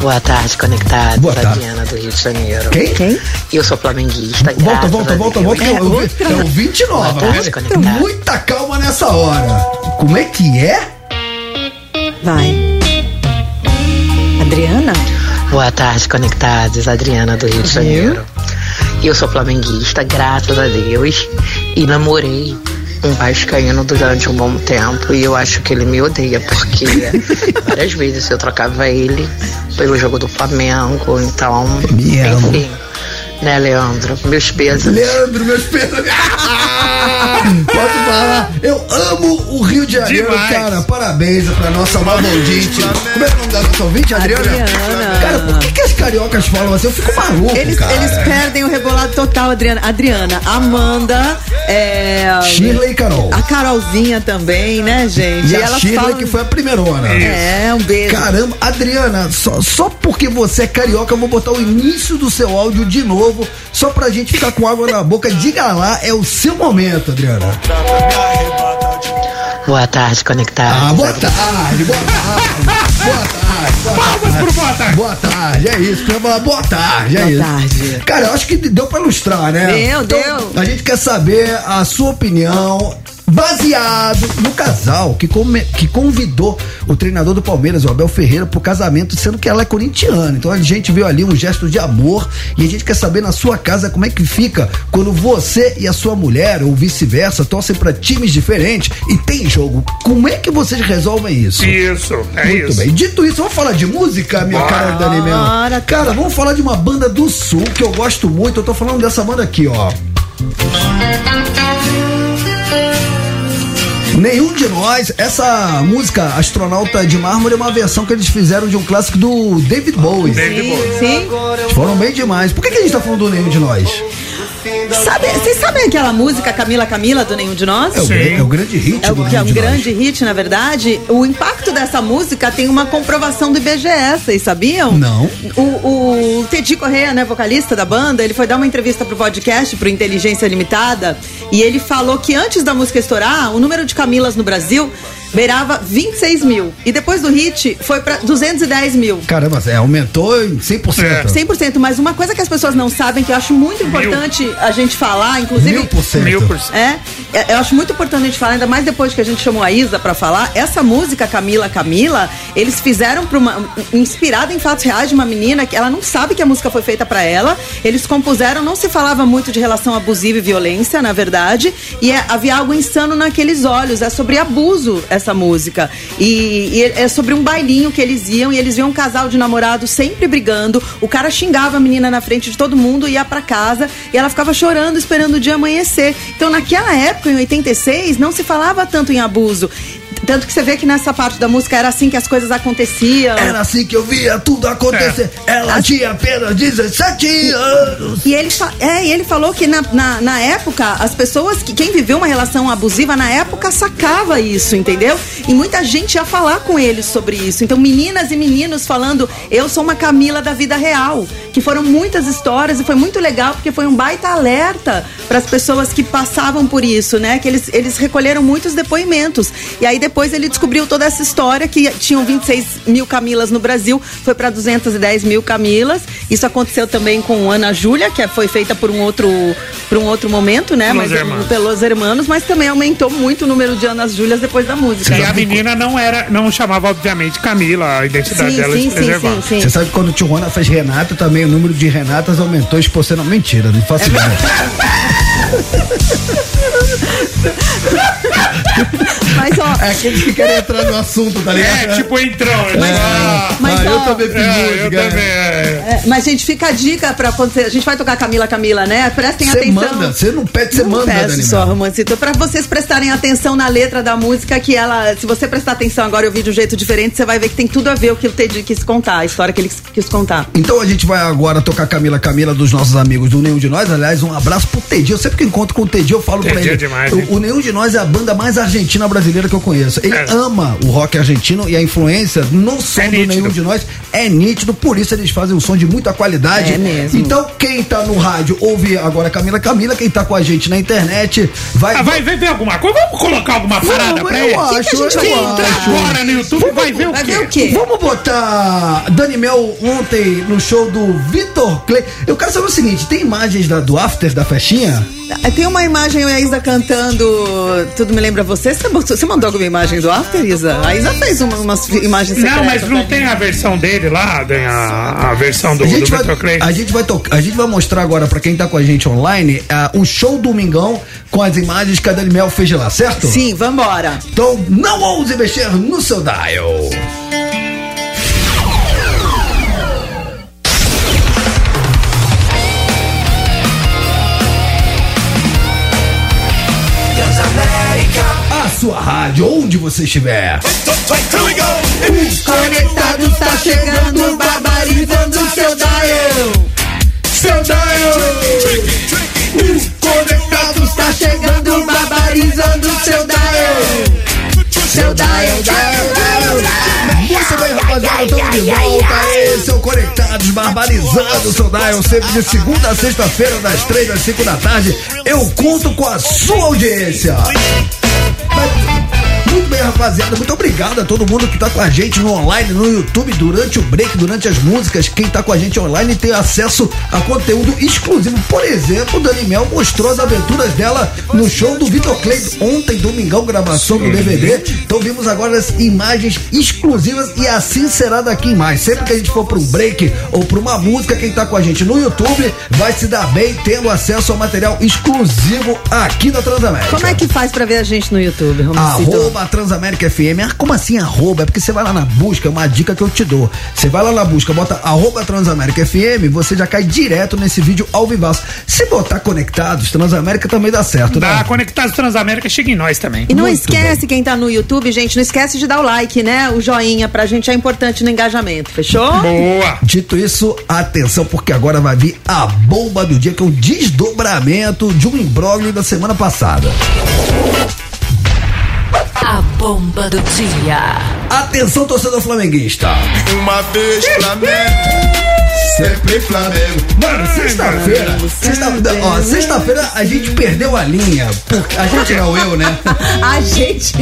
Boa tarde, conectados. Boa tarde. Adriana do Rio de Janeiro. Quem? Quem? Eu sou flamenguista. Volta, volta, a volta, volta, que eu, eu, eu, eu 29. Boa tarde, conectado. Muita calma nessa hora. Como é que é? Vai. Adriana? Boa tarde, conectados. Adriana do Rio de Janeiro. Eu sou flamenguista, graças a Deus. E namorei um vascaíno durante um bom tempo. E eu acho que ele me odeia, porque [laughs] várias vezes eu trocava ele pelo jogo do Flamengo. Então, enfim. Né, Leandro? Meus pesos. Leandro, meus pesos. [laughs] Pode falar. Eu amo o Rio de Janeiro, Demais. cara. Parabéns pra nossa nova ouvinte. Como é que é o nome da nossa ouvinte, Adriana? Adriana. Cara, por que, que as cariocas falam assim? Eu fico maluco, Eles, cara. eles perdem o rebolado total, Adriana. Adriana, Amanda, é, Shirley e Carol. a Carolzinha também, né, gente? E a elas Shirley falam- que foi a primeirona. É, um beijo. Caramba, Adriana, só, só porque você é carioca, eu vou botar o início do seu áudio de novo, só pra gente ficar com água na boca. Diga lá, é o seu momento, Adriana. Boa tarde, conectados. Ah, boa tarde, boa tarde. Boa tarde. Boa Palmas pro boa tarde. Boa tarde, é isso. Falar boa tarde, é Boa isso. tarde. Cara, eu acho que deu pra ilustrar, né? Deu, deu. A gente quer saber a sua opinião baseado no casal que, come- que convidou o treinador do Palmeiras, o Abel Ferreira, pro casamento, sendo que ela é corintiana. Então a gente viu ali um gesto de amor e a gente quer saber na sua casa como é que fica quando você e a sua mulher, ou vice-versa, torcem pra times diferentes e tem jogo. Como é que vocês resolvem isso? Isso, é Muito isso. bem. Dito isso, vamos falar de música, minha Bora. cara Dani. Bora. Cara, vamos falar de uma banda do Sul que eu gosto muito. Eu tô falando dessa banda aqui, ó. Nenhum de nós, essa música Astronauta de Mármore é uma versão que eles fizeram de um clássico do David Bowie. David Bowie. Sim. Foram bem demais. Por que, que a gente tá falando do Nenhum de Nós? Sabe, vocês sabem aquela música Camila Camila do Nenhum de Nós? É o, Sim. gran- é o grande hit É, do o, que é um de Nós. grande hit, na verdade. O impacto dessa música tem uma comprovação do IBGE, vocês sabiam? Não. O, o Teddy Correia, né, vocalista da banda, ele foi dar uma entrevista pro podcast, pro Inteligência Limitada, e ele falou que antes da música estourar, o número de Camilas no Brasil beirava 26 mil. E depois do hit, foi pra 210 mil. Caramba, é, aumentou em 100%. É. 100%, mas uma coisa que as pessoas não sabem, que eu acho muito importante a gente falar, inclusive. Mil por cento. Mil por cento. É, é, eu acho muito importante a gente falar, ainda mais depois que a gente chamou a Isa pra falar, essa música Camila Camila, eles fizeram pra uma inspirada em fatos reais de uma menina que ela não sabe que a música foi feita pra ela. Eles compuseram, não se falava muito de relação abusiva e violência, na verdade, e é- havia algo insano naqueles olhos, é sobre abuso essa música. E, e é sobre um bailinho que eles iam e eles viam um casal de namorados sempre brigando. O cara xingava a menina na frente de todo mundo, ia pra casa e ela ficava chorando, esperando o dia amanhecer. Então, naquela época, em 86, não se falava tanto em abuso. Tanto que você vê que nessa parte da música era assim que as coisas aconteciam. Era assim que eu via tudo acontecer. Ela tinha apenas 17 anos. E ele, é, e ele falou que na, na, na época, as pessoas, que quem viveu uma relação abusiva na época sacava isso, entendeu? E muita gente ia falar com eles sobre isso. Então, meninas e meninos falando, eu sou uma Camila da vida real. Que foram muitas histórias e foi muito legal, porque foi um baita alerta para as pessoas que passavam por isso, né? Que eles, eles recolheram muitos depoimentos. E aí depois ele descobriu toda essa história que tinham 26 mil Camilas no Brasil, foi para 210 mil Camilas. Isso aconteceu também com Ana Júlia, que foi feita por um outro, por um outro momento, né? Pelos mas Hermanos. pelos hermanos, mas também aumentou muito o número de Anas Júlias depois da música. E a menina não era, não chamava, obviamente, Camila, a identidade Sim, dela sim, é sim, sim, sim. Você sabe que quando o Tijuana fez Renata, também o número de Renatas aumentou exponencialmente. Mentira, não É faço ideia. Mas ó, É aqueles que querem entrar no assunto, tá ligado? É, tipo entrou. Mas- ah, mas, ah, eu ó, também fiz é, eu música. também. é. É, mas, gente, fica a dica pra quando você- a gente vai tocar Camila Camila, né? Prestem Você atenção. manda, você não pede, você manda, peço Dani. só. Romancito, pra vocês prestarem atenção na letra da música, que ela, se você prestar atenção agora e ouvir de um jeito diferente, você vai ver que tem tudo a ver o que o Teddy quis contar, a história que ele quis contar. Então a gente vai agora tocar Camila Camila dos nossos amigos do Nenhum de Nós. Aliás, um abraço pro Teddy. Eu sempre que encontro com o Teddy, eu falo pra Teddy ele. é demais, o, o Nenhum de Nós é a banda mais argentina brasileira que eu conheço. Ele É. ama o rock argentino e a influência no som É do nítido. Nenhum de Nós é nítido, por isso eles fazem um som de muita qualidade. É mesmo. Então, quem tá no rádio ouve agora Camila Camila, quem tá com a gente na internet vai. Ah, vai ver, ver alguma coisa? Vamos colocar alguma parada Vamos, pra eu ele? acho, que a gente eu acho. agora no YouTube vai ver o Vai quê? ver o quê? Vamos botar Dani Mel ontem no show do Vitor Clay. Eu quero saber o seguinte: tem imagens da, do after da festinha? Tem uma imagem a Isa cantando Tudo Me Lembra Você. Você botou- você mandou alguma imagem do After, Isa? A Isa fez uma- umas imagens Não, secretas mas não tem a versão dele lá, tem a, a versão do, A do gente, vai, Vitor Clay. a, gente vai tocar, a gente vai mostrar agora pra quem tá com a gente online ah, o show Domingão com as imagens que a Dani Mel fez de lá, certo? Sim, vambora. Então não ouse mexer no seu dial. Sua rádio, onde você estiver. Conectados tá chegando, barbarizando seu dial. Seu dial. Conectados tá chegando, barbarizando seu dial. Seu dial, dial, dial. Estamos de volta. Esse é o Conectados, barbarizando seu dial, sempre de segunda a sexta-feira, das três às cinco da tarde. Eu conto com a sua audiência. Muito bem, rapaziada. Muito obrigado a todo mundo que tá com a gente no online, no YouTube, durante o break, durante as músicas. Quem tá com a gente online tem acesso a conteúdo exclusivo. Por exemplo, Dani Mel mostrou as aventuras dela no show do Vitor Clay ontem, domingão, gravação do DVD. Então vimos agora as imagens exclusivas e assim será daqui em mais. Sempre que a gente for pra um break ou pra uma música, quem tá com a gente no YouTube vai se dar bem tendo acesso ao material exclusivo aqui da Transamérica. Como é que faz pra ver a gente no YouTube, Romacito? Arroba Transamérica FM. Ah, como assim arroba? É porque você vai lá na busca, é uma dica que eu te dou. Você vai lá na busca, bota arroba Transamérica FM, você já cai direto nesse vídeo ao vivaço. Se botar conectados, Transamérica também dá certo, Dá né? Conectados Transamérica, chega em nós também. E não Muito esquece, quem tá no YouTube, gente, não esquece de dar o like, né? O joinha pra gente é importante no engajamento, fechou? Boa! Dito isso, atenção, porque agora vai vir a bomba do dia, que é o desdobramento de um imbróglio da semana passada. Bomba do dia. Atenção, torcedor flamenguista. Uma vez Flamengo, sempre Flamengo. Mano, sexta-feira, sexta-feira, ó, sexta-feira a gente perdeu a linha. porque- A gente não, eu, né? [laughs] a gente.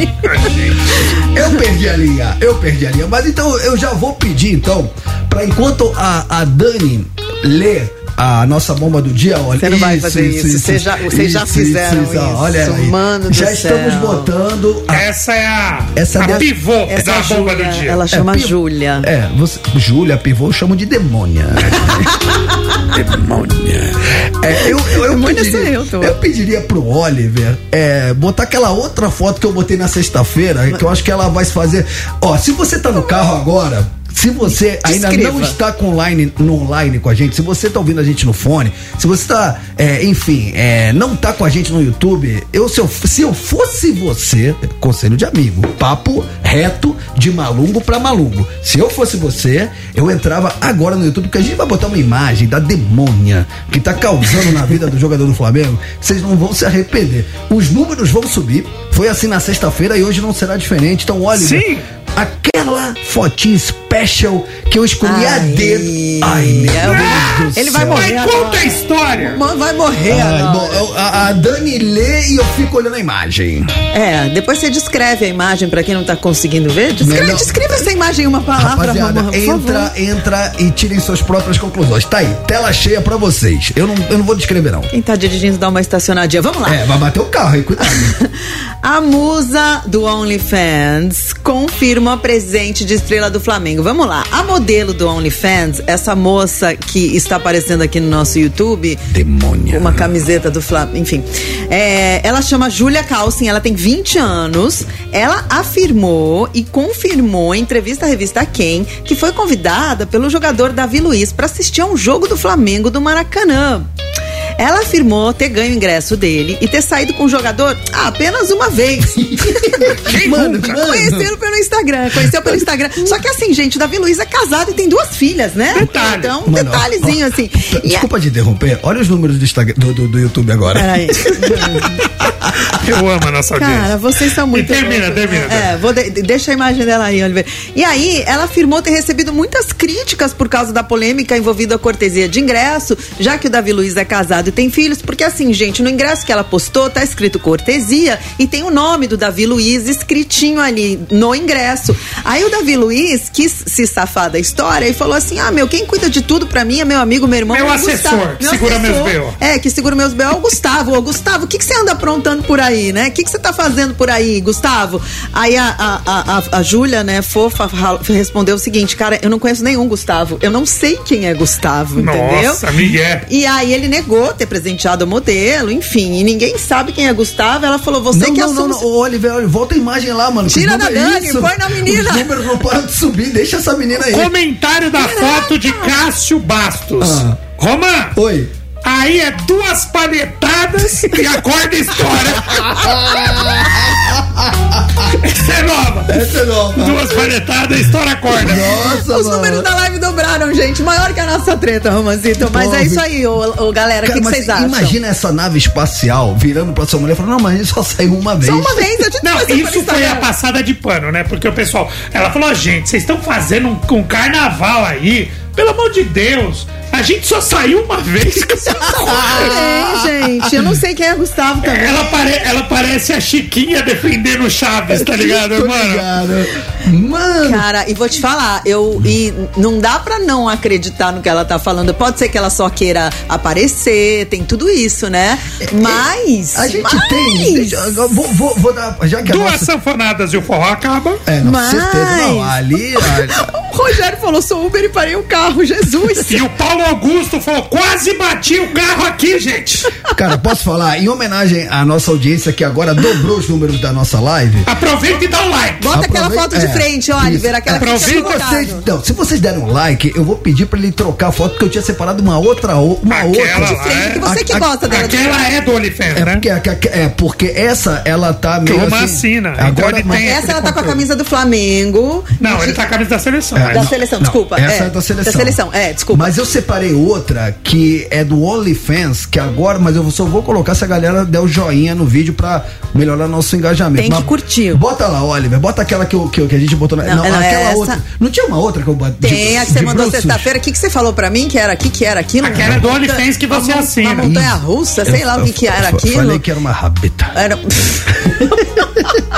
Eu perdi a linha, eu perdi a linha. Mas então eu já vou pedir, então, pra enquanto a, a Dani lê a nossa bomba do dia, olha. Você não vai fazer isso, vocês já- vocês já fizeram isso, Olha aí. mano do já estamos céu. botando a, Essa é a, Essa a de- pivô Essa da bomba do dia. ela chama pi- Júlia. É, você, Júlia Pivô eu chamo de demônia. [laughs] demônia. É, eu, eu, eu, pediria, eu, tô. eu pediria pro Oliver é, botar aquela outra foto que eu botei na sexta-feira, que eu acho que ela vai se fazer. Ó, se você tá no carro agora. Se você ainda Descreva. não está com online, no online com a gente, se você tá ouvindo a gente no fone, se você tá, é, enfim, é, não tá com a gente no YouTube, eu se, eu se eu fosse você, conselho de amigo, papo reto de malungo pra malungo. Se eu fosse você, eu entrava agora no YouTube, porque a gente vai botar uma imagem da demônia que tá causando na vida do jogador do Flamengo, vocês não vão se arrepender. Os números vão subir, foi assim na sexta-feira e hoje não será diferente. Então, olha, Sim. aquela fotinha special que eu escolhi a Ai. dedo. Ai, meu Deus do Ele vai céu. morrer Mas conta a história! Mano, vai morrer Ai, bom, eu- a, a Dani lê e eu fico olhando a imagem. É, depois você descreve a imagem pra quem não tá conseguindo ver. Descreve, Melhor- descreva essa imagem em uma palavra, Rapaziada, por entra, favor. entra e tirem suas próprias conclusões. Tá aí, tela cheia pra vocês. Eu não, eu não vou descrever, não. Quem tá dirigindo dá uma estacionadinha. Vamos lá. É, vai bater o carro aí, cuidado. [laughs] A musa do OnlyFans confirma presente de estrela do Flamengo. Vamos lá. A modelo do OnlyFans, essa moça que está aparecendo aqui no nosso YouTube, Demônia. uma camiseta do Flamengo, enfim. É, ela chama Júlia Calcin, ela tem 20 anos. Ela afirmou e confirmou em entrevista à revista Quem que foi convidada pelo jogador Davi Luiz para assistir a um jogo do Flamengo do Maracanã. Ela afirmou ter ganho o ingresso dele e ter saído com o jogador apenas uma vez. [laughs] Mano, mano. Conheceram pelo Instagram, conheceu pelo Instagram. [laughs] Só que assim, gente, o Davi Luiz é casado e tem duas filhas, né? Detalhe. Então, um detalhezinho ó, assim. Desculpa te interromper. Olha os números do, Instagram, do, do, do YouTube agora. Peraí. [laughs] Eu amo a nossa audiência. Cara, vocês são muito. E termina, loucos. termina, É, vou de- deixa a imagem dela aí, Oliver. E aí, ela afirmou ter recebido muitas críticas por causa da polêmica envolvida a cortesia de ingresso, já que o Davi Luiz é casado e tem filhos, porque assim, gente, no ingresso que ela postou tá escrito cortesia e tem o nome do Davi Luiz escritinho ali no ingresso. Aí o Davi Luiz quis se safar da história e falou assim: ah, meu, quem cuida de tudo pra mim é meu amigo, meu irmão. Meu é assessor, Gustavo. que segura meus B.O.. É, que segura meus B.O. é o Gustavo. Ô, Gustavo, o que, que você anda aprontando por aí, né? O que, que você tá fazendo por aí, Gustavo? Aí a, a, a, a, a Júlia, né, fofa, respondeu o seguinte, cara, eu não conheço nenhum Gustavo. Eu não sei quem é Gustavo, entendeu? Nossa, Miguel. E aí ele negou ter presenteado o modelo, enfim, e ninguém sabe quem é Gustavo. Ela falou, você não, que não, não, assume... não. Ô, Oliver, olha, volta a imagem lá, mano. Tira da é Dani, isso? põe na menina. Os números não param de subir, deixa essa menina aí. Comentário da foto de Cássio Bastos. Ah. Romã, Oi. Aí é duas palhetadas e a corda estoura. Essa é nova. Essa é nova. Duas palhetadas e estoura a corda. Nossa, Os números da live dobraram, gente. Maior que a nossa treta, Romancito. Mas é isso aí, ô, ô, galera. O que vocês acham? Imagina essa nave espacial virando pra sua mulher e falando: Não, mas só saiu uma vez. Só uma vez, a gente Não, isso foi a passada de pano, né? Porque o pessoal, ela falou, gente, vocês estão fazendo um, um carnaval aí, pelo amor de Deus, a gente só saiu uma vez com essa Ah, gente, eu não sei quem é Gustavo também. Ela, pare, ela parece a Chiquinha defendendo o Chaves, tá ligado, Tô mano? ligado. Mano, Cara, e vou te falar, eu e não dá pra não acreditar no que ela tá falando. Pode ser que ela só queira aparecer, tem tudo isso, né? Mas a gente mas, tem. vou, vou, vou dar. Já que Duas nossa. sanfonadas e o forró acaba. É, não, Mas- certeza. Não, ali. [laughs] ali- O Rogério falou: sou Uber e parei o carro, Jesus. E o Paulo Augusto falou, quase bati o carro aqui, gente. Cara, posso falar? Em homenagem à nossa audiência que agora dobrou os números da nossa live. Aproveita e dá um like. Bota aquela foto de é, frente, Oliver, isso. aquela É, que Aproveita Se vocês, então, se vocês derem um like, eu vou pedir pra ele trocar a foto, porque eu tinha separado uma outra. Uma Aquela outra. lá Frente, que você que A- a- gosta dela. de Aquela é do OnlyFans, É né? porque, é, é porque essa, ela tá meio Como assim. assim? Então Agora, ele mas- tem- Essa ela tá com a camisa do Flamengo. Não, ele tá com a camisa da seleção. É, Da não, seleção, não, desculpa. Essa é, é, da seleção. Da seleção, é, desculpa. Mas eu separei outra que é do OnlyFans, que agora, mas eu só vou colocar se a galera der o joinha no vídeo pra melhorar nosso engajamento. Tem que Mas curtir. Bota lá, Oliver, bota aquela que, eu- que, que a gente botou na. Não, Não, não, aquela essa- outra. Não tinha uma outra que eu botei? Tem a que você mandou sexta-feira. O que, que você falou pra mim que era aqui, que era aquilo? Aquela é do OnlyFans que você Uma- assina. Uma montanha russa, sei lá o que, que era Eu aquilo. Falei que era uma rabeta. Era. [laughs]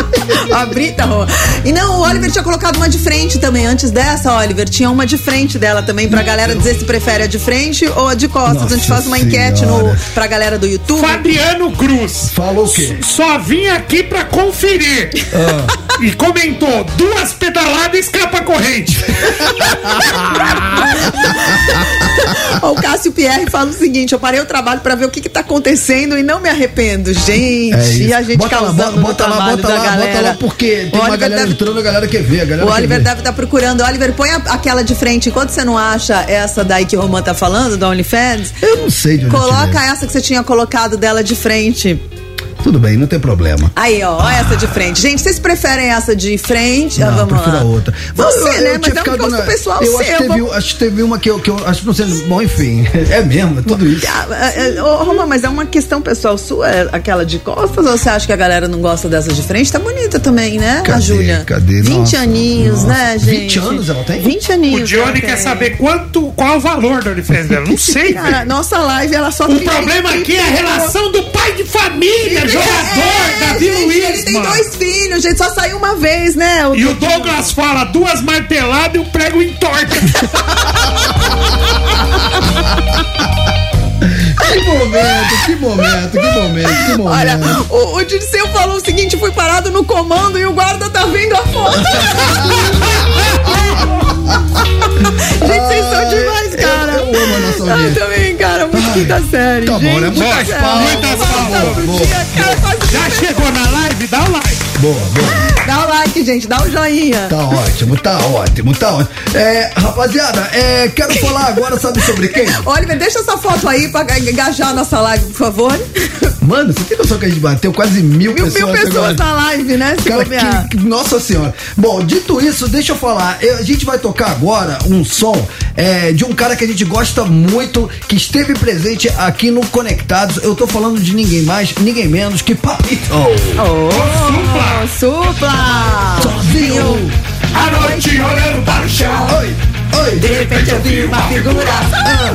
a Brita, Rô. E não, o Oliver tinha colocado uma de frente também. Antes dessa, Oliver, tinha uma de frente dela também pra galera dizer se prefere a de frente ou a de costas. Nossa a gente faz uma enquete no, Senhora. pra galera do YouTube. Fabiano Cruz. Falou o quê? Só vim aqui pra conferir. Ah. E comentou: duas pedaladas e escapa a corrente. [laughs] O Cássio Pierre fala o seguinte: eu parei o trabalho pra ver o que, que tá acontecendo e não me arrependo. Gente, É e a gente bota lá, causando bota, bota no lá, bota da lá, galera. Lá, porque tem O uma Oliver galera deve- entrando, a galera quer ver, a galera O quer Oliver ver. deve estar procurando. Oliver, põe a- aquela de frente. Enquanto você não acha essa daí que o Roman tá falando, da OnlyFans, Eu não sei de onde eu coloca essa que você tinha colocado dela de frente. Tudo bem, não tem problema. Aí, ó, ó essa de frente. Gente, vocês preferem essa de frente? Ah, Não, eu vamos prefiro lá. a outra. Você, Eu- eu né? Mas é um gosto na- pessoal eu seu. Acho que, teve, acho que teve uma que eu, que eu acho que não sei. Bom, enfim. [laughs] É mesmo, é tudo isso. Ah, ah, ah, Ô, Roma, mas é uma questão pessoal sua, é aquela de costas, ou você acha que a galera não gosta dessa de frente? Tá bonita também, né, a Cadê? Júlia? Cadê? 20 Nossa, aninhos, nossa. né, gente? 20 anos ela tem? 20 O aninhos. ela Johnny quer saber quanto, qual o valor do OnlyFans dela. Não [laughs] sei, Cara, nossa live, ela só O problema aqui é a relação do pai de família, jogador, Davi É, gente, Luiz, Ele tem mano. dois filhos, gente, só saiu uma vez, né? E o Douglas fala duas marteladas e o prego entorta. [laughs] Que momento, que momento, que momento, que momento. Olha, o, o Dirceu falou o seguinte: fui parado no comando e o guarda tá vendo a foto. [laughs] Gente, vocês são demais, cara. Eu, eu amo a nossa Eu audiência. também, cara, muito quinta série. tá bom, né? Muitas palmas, muitas palmas. Já chegou na live? Dá o like. Boa, boa. Dá o like, gente, dá o joinha. Tá ótimo, tá ótimo, tá ótimo. É, rapaziada, é, quero falar agora, sabe sobre quem? Oliver, deixa essa foto aí pra engajar a nossa live, por favor. Mano, você tem noção que a gente bateu quase mil, Mil, pessoas mil pessoas na live, né? Se Cara, que, que- nossa senhora. Bom, dito isso, deixa eu falar. Eu- a gente vai tocar agora um som é, de um cara que a gente gosta muito, que esteve presente aqui no Conectados. Eu tô falando de ninguém mais, ninguém menos que Papito. Oh, supla! Sozinho. A noite olhando para o chão. Oi, oi. De repente eu vi uma figura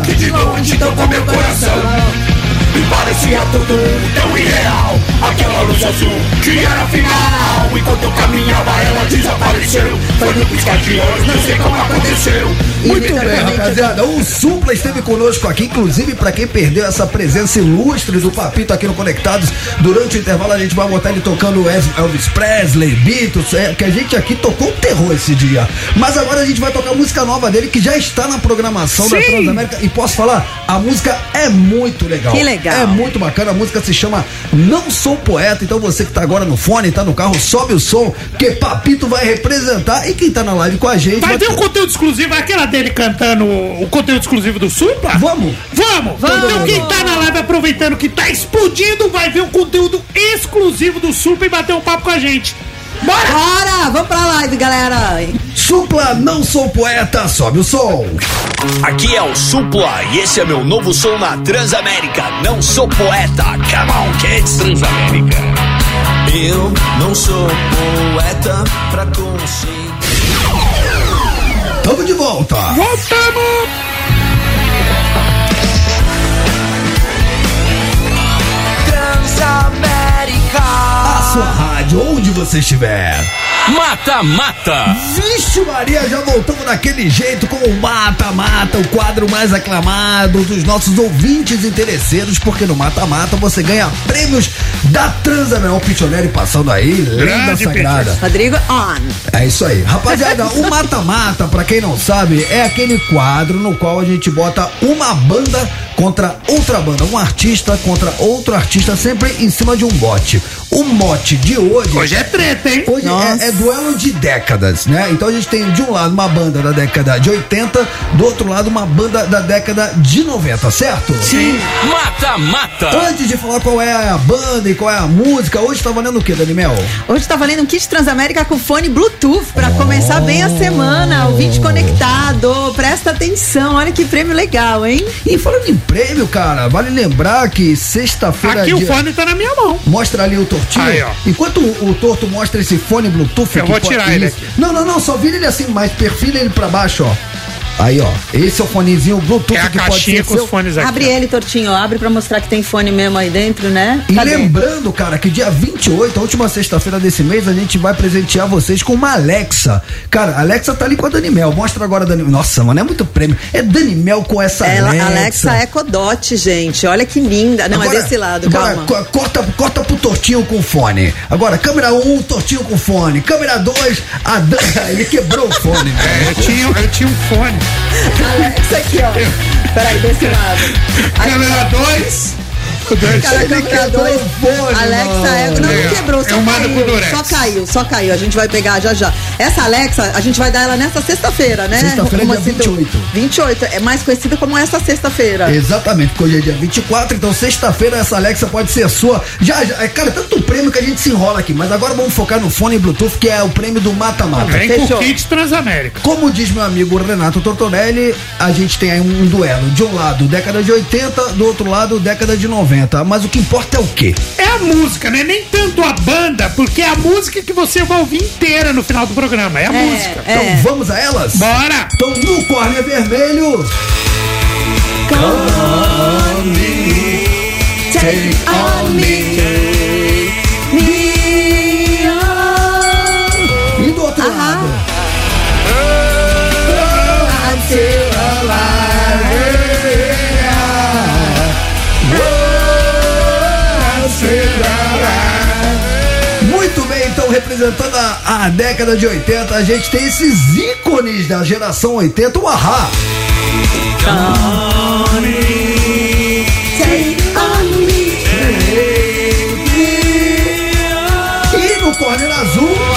Que de longe tocou meu coração. E parecia tudo tão irreal. Aquela luz azul que era final. Enquanto eu caminhava, ela desapareceu. Foi no piscar de olhos, não sei como aconteceu. Muito bem, rapaziada. O Supla esteve conosco aqui, inclusive para quem perdeu essa presença ilustre do Papito aqui no Conectados. Durante o intervalo a gente vai botar ele tocando Elvis Presley, Beatles, é, que a gente aqui tocou terror esse dia. Mas agora a gente vai tocar a música nova dele que já está na programação da Sim. Transamérica. E posso falar, a música é muito legal. Que legal. É muito bacana. A música se chama Não Sou Poeta. Então você que tá agora no fone, tá no carro, sobe o som, porque Papito vai representar e quem tá na live com a gente. Vai ter um conteúdo exclusivo, aquela dele cantando o conteúdo exclusivo do Supla? Vamos! Vamos! Vamos. Então quem tá na live aproveitando que tá explodindo vai ver o conteúdo exclusivo do Supla e bater um papo com a gente. Bora! Bora! Vamos pra live, galera! Supla, não sou poeta, sobe o som. Aqui é o Supla e esse é meu novo som na Transamérica. Não sou poeta, come on kids. Transamérica. Eu não sou poeta pra conseguir. Tamo de volta. Voltamos! Sua rádio, onde você estiver. Mata, mata. Vixe Maria, já voltamos daquele jeito com o Mata Mata, o quadro mais aclamado dos nossos ouvintes interesseiros, porque no Mata Mata você ganha prêmios da Transamérica. O Pichonelli passando aí, lenda Grande sagrada. Rodrigo, on! É isso aí. Rapaziada, [laughs] o mata-mata, pra quem não sabe, é aquele quadro no qual a gente bota uma banda contra outra banda, um artista contra outro artista, sempre em cima de um bote. O mote de hoje. Hoje é treta, hein? Hoje Nossa. é, é duelo de décadas, né? Então a gente tem de um lado uma banda da década de 80, do outro lado uma banda da década de 90, certo? Sim. Mata, mata. Antes de falar qual é a banda e qual é a música, hoje tá valendo o que, Daniel? Hoje tá valendo um kit Transamérica com fone Bluetooth pra começar bem a semana. O vídeo conectado. Presta atenção, olha que prêmio legal, hein? E falando em prêmio, cara, vale lembrar que sexta-feira. Aqui o dia- fone tá na minha mão. Mostra ali o tortinho. Aí, ó. Enquanto o, o torto mostra esse fone Bluetooth. Eu vou tirar ele isso. aqui. Não, não, não, só vira ele assim, mas perfila ele pra baixo, ó. Aí, ó. Esse é o fonezinho Bluetooth É a que pode ser com seu. os fones aqui. Abre ele, Tortinho. Abre pra mostrar que tem fone mesmo aí dentro, né? E Cadê? lembrando, cara, que dia 28, a última sexta-feira desse mês, a gente vai presentear vocês com uma Alexa. Cara, a Alexa tá ali com a Danimel. Mostra agora a Danimel. Nossa, mano, é muito prêmio. É Danimel com essa Ela, Alexa. Alexa é Codote, gente. Olha que linda. Não, é Agora- desse lado, agora, calma. co- corta, corta pro tortinho com fone. Agora, câmera 1, tortinho com fone. Câmera 2, a Dan... [laughs] Ele quebrou o fone. É, eu tinha, eu tinha um fone. Alexa aqui, ó. Peraí, desse lado. Aí, Câmera 2. Cara, Ele quebrou 2. o fone, Alexa é. Não, É, não quebrou, só é um caiu. Só caiu, só caiu. A gente vai pegar já já. Essa Alexa, a gente vai dar ela nessa sexta-feira, né? Sexta-feira, dia assim, do- 28. 28. É mais conhecida como essa sexta-feira. Exatamente, porque hoje é dia 24, então sexta-feira essa Alexa pode ser sua. Já, já, é, cara, tanto prêmio que a gente se enrola aqui, mas agora vamos focar no fone Bluetooth, que é o prêmio do Mata-Mata. Vem Fechou. com o kit Transamérica. Como diz meu amigo Renato Tortorelli, a gente tem aí um duelo. De um lado, década de 80, do outro lado, década de 90. Mas o que importa é o quê? É a música, né? Nem tanto a banda, porque é a música que você vai ouvir inteira no final do programa. É a música. é. Então vamos a elas? Bora! Então no Corner Vermelho. Take on me. Me então representando a, a década de 80, a gente tem esses ícones da geração 80, o Ahá. E no Corner Azul,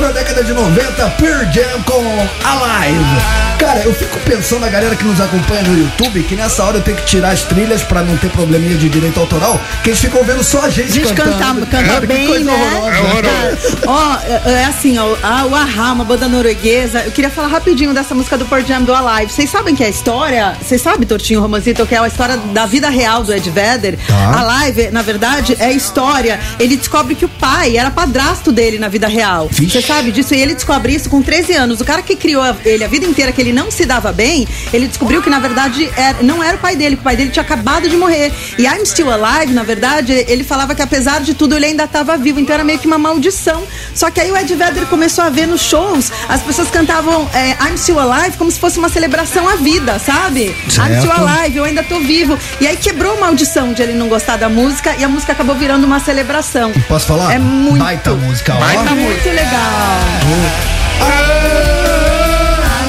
representando a década de 90, Pearl Jam com Alive. Cara, eu fico pensando, a galera que nos acompanha no YouTube, que nessa hora eu tenho que tirar as trilhas pra não ter probleminha de direito autoral, que eles ficam vendo só a gente, A gente cantando. canta, canta Cara, que bem, né? É. Ó, é, é assim, ó, a, o Ahá, uma banda norueguesa. Eu queria falar rapidinho dessa música do Pearl Jam do Alive. Vocês sabem que é a história? Vocês sabem, Tortinho Romancito, que é a história da vida real do Ed Vedder? Tá. Alive, na verdade, é a história. Ele descobre que o pai era padrasto dele na vida real. Vixe. Você sabe disso? E ele descobre isso com 13 anos. O cara que criou ele a vida inteira, que ele não se dava bem, ele descobriu que, na verdade, era- não era o pai dele, que o pai dele tinha acabado de morrer. E I'm Still Alive, na verdade, ele falava que apesar de tudo, ele ainda estava vivo. Então era meio que uma maldição. Só que aí o Ed Vedder começou a ver nos shows, as pessoas cantavam é, I'm Still Alive como se fosse uma celebração à vida, sabe? I'm Certo. Still Alive, eu ainda tô vivo. E aí quebrou a maldição de ele não gostar da música e a música acabou virando uma celebração. Posso falar? É muito. Baita música, ó. Baita Muito legal.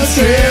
E foi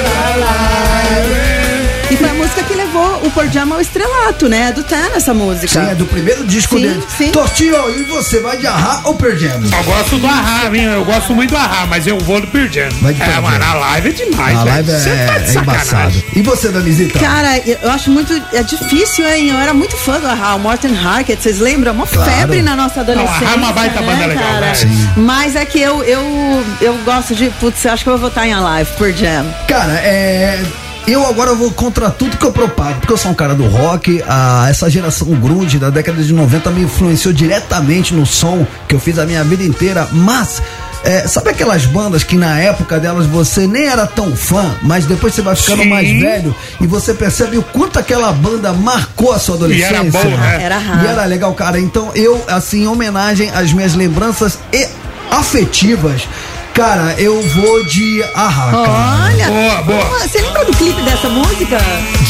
a o Pearl Jam ao estrelato, né? É do Tan essa música. Sim, é do primeiro disco Sim, dele. sim. Tortinho, e você vai de Ahá ou Jam? Eu gosto do Ahá, viu? Eu gosto muito do Ahá, mas eu vou do Jam. Vai de É, mano, Jam. a live é demais, A velho. live Você é, tá de é embaçado. sacanagem. E você, Danizita? Cara, eu acho muito. É difícil, hein? Eu era muito fã do Ahá, o Morten Harkett, vocês lembram? Uma Claro. febre na nossa adolescência. Não, Ahá é uma baita né, banda legal, cara? né? Sim. Mas é que eu, eu, eu gosto de. Putz, eu acho que eu vou votar em Alive, por Jam. Cara, é. Eu agora vou contra tudo que eu propago, porque eu sou um cara do rock, a, essa geração grunge da década de 90 me influenciou diretamente no som que eu fiz a minha vida inteira, mas é, sabe aquelas bandas que na época delas você nem era tão fã, mas depois você vai ficando Sim. mais velho e você percebe o quanto aquela banda marcou a sua adolescência. E era bom, né? Era raro. E era legal, cara. Então eu, assim, em homenagem às minhas lembranças e afetivas, cara, eu vou de cara. Olha! Boa, boa. Você lembra do clipe dessa música?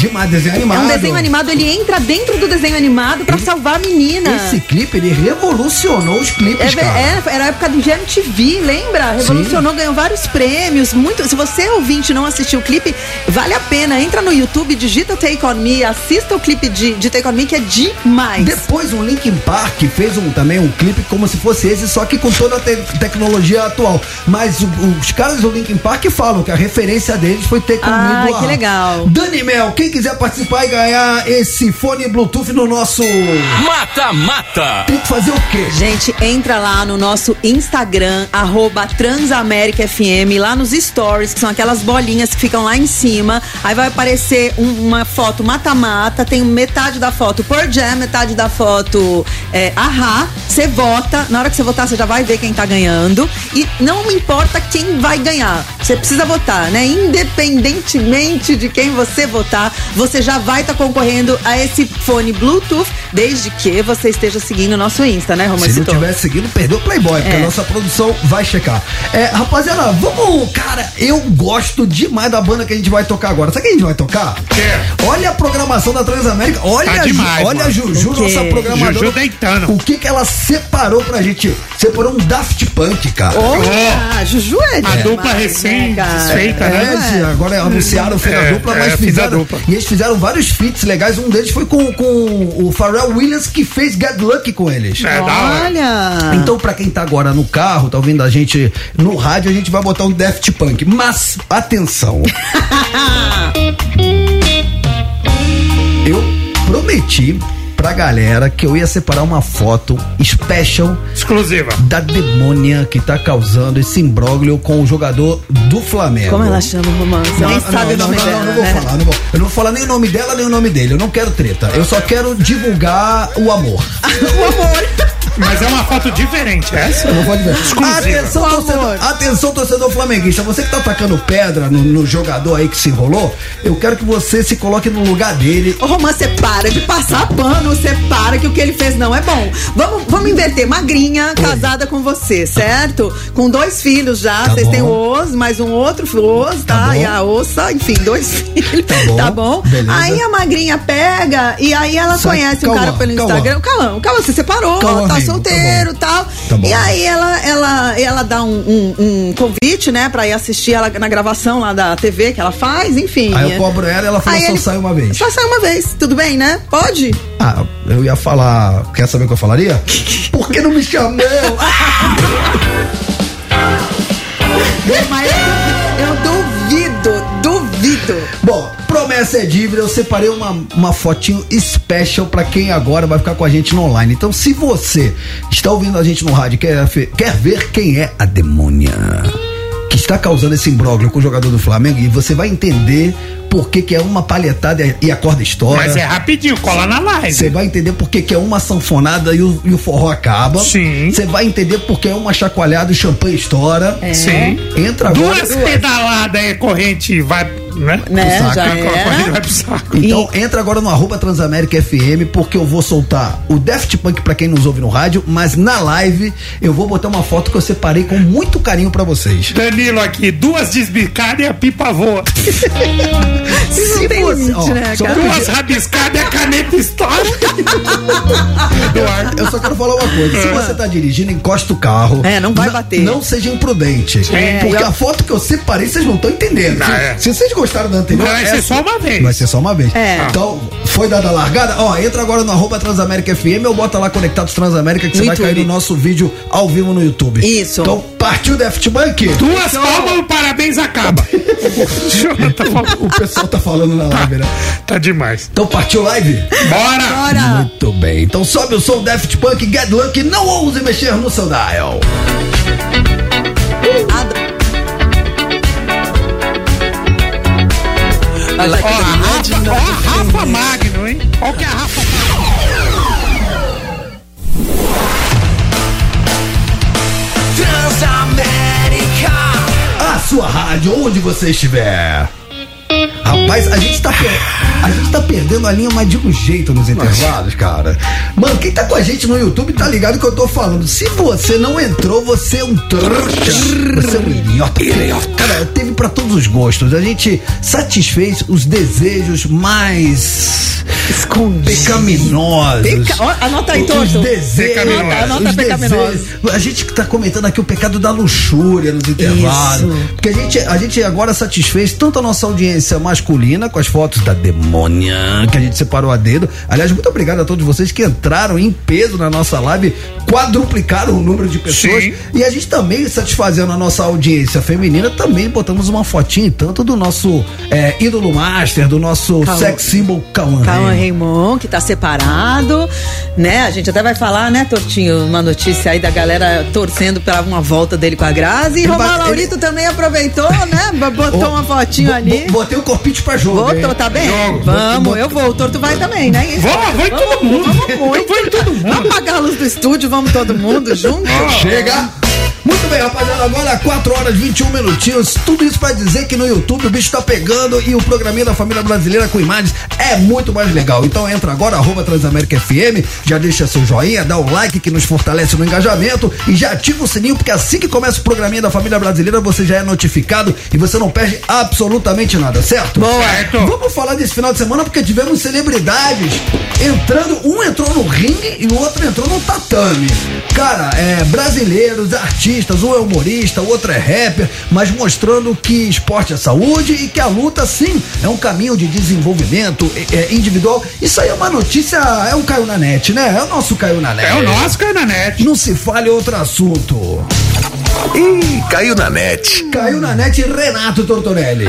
Demais, desenho É animado. um desenho animado, ele entra dentro do desenho animado pra salvar a menina. Esse clipe, ele revolucionou os clipes, É, cara. é, era a época do GMTV, lembra? Revolucionou, ganhou vários prêmios. Muito. Se você ouvinte não assistiu o clipe, vale a pena. Entra no YouTube, digita Take On Me, assista o clipe de, de Take On Me, que é demais. Depois o Linkin Park fez um, também um clipe como se fosse esse, só que com toda a te- tecnologia atual. Mas o- os caras do Linkin Park falam que a referência deles foi ter comido Ah, a- que legal. Dani Mel, quem quiser participar e ganhar esse fone Bluetooth no nosso. Mata, mata. Tem que fazer o quê? Gente, entra lá no nosso Instagram, arroba Transamérica FM, lá nos stories, que são aquelas bolinhas que ficam lá em cima. Aí vai aparecer um- uma foto mata-mata, tem metade da foto por Jam, metade da foto é, Ahá. Você vota, na hora que você votar, você já vai ver quem tá ganhando. E não importa quem vai ganhar, você precisa votar, né? Independentemente de quem você votar, você já vai estar concorrendo a esse fone Bluetooth, desde que você esteja seguindo o nosso Insta, né, Se não Romancito? tiver seguindo, perdeu o Playboy, porque É. a nossa produção vai checar. É, rapaziada, vamos. Cara, eu gosto demais da banda que a gente vai tocar agora. Sabe o que a gente vai tocar? Quê? Olha a programação da Transamérica. Olha, Tá a demais, olha a mano. Juju, O quê? nossa programadora. Juju deitando. O que que ela separou pra gente? Separou um Daft Punk, cara. Olha, Juju é A demais, dupla né, recém desfeita, É, né? sim, agora anunciaram fez a É, dupla, é, mas a fizeram. dupla. E eles fizeram vários feats legais. Um deles foi com, com o Pharrell Williams, que fez Get Lucky com eles. É. Olha! Então, pra quem tá agora no carro, tá ouvindo a gente no rádio, a gente vai botar um Daft Punk. Mas, atenção. [laughs] Eu prometi pra galera que eu ia separar uma foto special Exclusiva. da demônia que tá causando esse imbróglio com o jogador do Flamengo. Como ela chama o romance? Você Não, nem não, sabe não, o nome não, dela, não, não vou né? falar, não vou. Eu não vou falar nem o nome dela, nem o nome dele. Eu não quero treta. Eu só quero divulgar o amor. [laughs] o amor. Mas é uma foto diferente, essa? Eu não vou dizer. Exclusiva. Atenção, torcedor, amor. atenção, torcedor flamenguista. Você que tá atacando pedra no, no jogador aí que se enrolou, eu quero que você se coloque no lugar dele. Ô, Romance, você para de passar pano, você para que o que ele fez não é bom. Vamos, vamos inverter. Magrinha, casada com você, certo? Com dois filhos já. Tá Vocês têm o bom. Os, mais um outro Os, tá? Tá bom. e a Ossa, enfim, dois [laughs] filhos. Tá bom, beleza. Aí a Magrinha pega e aí ela Sai, conhece calma, o cara pelo calma. Instagram. Calma, calma, você separou, Calma, tá amigo, tá solteiro e tal. Tá bom. E aí ela, ela, ela dá um, um- um convite, né, pra ir assistir ela na gravação lá da TV que ela faz, enfim. Aí eu cobro ela e ela falou Aí só ele- sai uma vez. Só sai uma vez, tudo bem, né? Pode? Ah, eu ia falar. Quer saber o que eu falaria? [laughs] Por que não me chamou? [laughs] Mas eu, eu duvido, duvido. Bom, promessa é dívida. Eu separei uma, uma fotinho special pra quem agora vai ficar com a gente no online. Então, se você está ouvindo a gente no rádio e quer, quer ver quem é a demônia que está causando esse imbróglio com o jogador do Flamengo, e você vai entender por que, é uma palhetada e a corda estoura. Mas é rapidinho, cola na live. Você vai entender por que, é uma sanfonada e o, e o forró acaba. Sim. Você vai entender por que é uma chacoalhada e o champanhe estoura. Sim. Entra agora. Duas pedaladas é corrente, vai, né? Né, saco. já é. vai pro saco. Então entra agora no arroba Transamérica FM, porque eu vou soltar o Daft Punk pra quem nos ouve no rádio, mas na live eu vou botar uma foto que eu separei com muito carinho pra vocês. Danilo aqui, duas desbicadas e a pipa voa. [laughs] Não tem limite, ó, né, só cara? Duas rabiscadas e a caneta estoura. Eduardo. Eu só quero falar uma coisa: se você tá dirigindo, encosta o carro. É, não vai bater. Não seja imprudente. É, porque eu- a foto que eu separei, vocês não estão entendendo. Não, Se, é. se vocês gostaram da anterior, Vai ser só uma vez. Vai ser só uma vez. É. Então, foi dada a largada. Ó, entra agora no arroba Transamérica FM ou bota lá Conectados Transamérica que você vai cair no nosso vídeo ao vivo no YouTube. Isso. Então, partiu Daft Punk. Duas palmas, o parabéns acaba. [laughs] Falou. O pessoal tá falando na live, né? Tá demais. Então, partiu live? Bora! Bora! Muito bem. Então, sobe o som Daft Punk, Get Lucky, não ouse mexer no seu dial. Ó, a Rafa, ó a Rafa Magno, hein? Ó o que a Rafa Transamérica. A sua rádio, onde você estiver. Rapaz, a gente tá, per- a gente tá perdendo a linha, mas de um jeito nos intervalos, cara. Mano, quem tá com a gente no YouTube tá ligado que eu tô falando. Se você não entrou, você é um trouxa. Você é um idiota. Cara, teve pra todos os gostos. A gente satisfez os desejos mais pecaminosos. Peca- anota aí, Os Torto. desejos. Anota, anota os desejos. A gente que tá comentando aqui o pecado da luxúria nos intervalos. Isso. Porque a gente, a gente agora satisfez tanto a nossa audiência masculina com as fotos da demônia que a gente separou a dedo. Aliás, muito obrigado a todos vocês que entraram em peso na nossa live, quadruplicaram o número de pessoas. Sim. E a gente também, satisfazendo a nossa audiência feminina, também botamos uma fotinha tanto do nosso é, ídolo master, do nosso Cauã. sex symbol Cauã. Calma, Raymond. Raymond, que tá separado, né? A gente até vai falar, né, Tortinho, uma notícia aí da galera torcendo pra uma volta dele com a Grazi. E Ele Romão vai- Laurito também aproveitou, né? Botou uma fotinho ali. bo- Botei o corpite pra jogo. Hein? tá bem? Jogo. Vamos, eu vou. O Torto vai também, né? Isso. Vou em todo mundo. Vamos muito. em todo mundo. Vamos apagar a luz do estúdio, vamos todo mundo junto. Chega! Muito bem, rapaziada, agora 4 horas 21 minutinhos. Tudo isso pra dizer que no YouTube o bicho tá pegando e o programinha da família brasileira com imagens é muito mais legal. Então entra agora, arroba Transamérica FM, já deixa seu joinha, dá o like que nos fortalece no engajamento e já ativa o sininho, porque assim que começa o programinha da família brasileira, você já é notificado e você não perde absolutamente nada, certo? Boa. Certo. Vamos falar desse final de semana porque tivemos celebridades entrando, um entrou no ringue e o outro entrou no tatame. Cara, é, brasileiros, artistas, um é humorista, o outro é rapper, mas mostrando que esporte é saúde e que a luta, sim, é um caminho de desenvolvimento é, é, individual. Isso aí é uma notícia, é um Caio na net, né? É o nosso Caio na net. É o nosso Cananete. Não se fale outro assunto. Ih, caiu na net. Caiu na net Renato Tortorelli.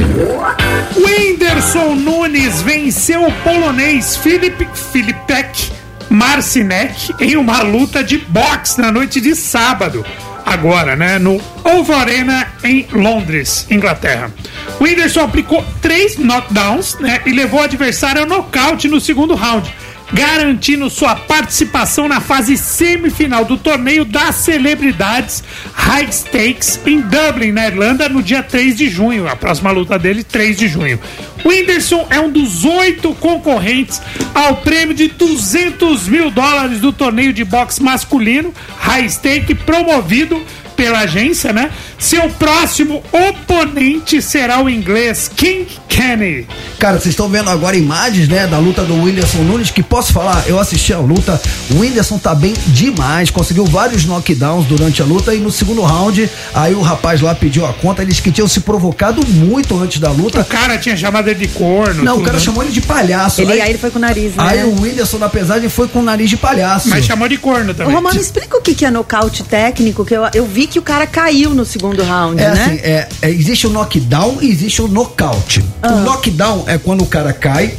Whindersson Nunes venceu o polonês Filip Filipek Marcinek em uma luta de boxe na noite de sábado. Agora, né? No Ovo Arena em Londres, Inglaterra. O Whindersson aplicou três knockdowns, né? E levou o adversário ao nocaute no segundo round. Garantindo sua participação na fase semifinal do torneio das celebridades High Stakes em Dublin, na Irlanda, no dia 3 de junho. A próxima luta dele, 3 de junho. Whindersson é um dos oito concorrentes ao prêmio de 200 mil dólares do torneio de boxe masculino High Stake, promovido pela agência, né? Seu próximo oponente será o inglês King Kenny. Cara, vocês estão vendo agora imagens, né, da luta do Whindersson Nunes, que posso falar, eu assisti a luta, o Whindersson tá bem demais, conseguiu vários knockdowns durante a luta e no segundo round, aí o rapaz lá pediu a conta, eles que tinham se provocado muito antes da luta. O cara tinha chamado ele de corno. Não, o tudo, cara né? chamou ele de palhaço. Ele, aí ele foi com o nariz, né? Aí o Whindersson na pesagem foi com o nariz de palhaço. Mas chamou de corno Ô, também. Romano, explica o que, que é nocaute técnico, que eu, eu vi que o cara caiu no segundo round, É né? assim, é, é, existe o knockdown e existe o nocaute. Ah. O knockdown é quando o cara cai,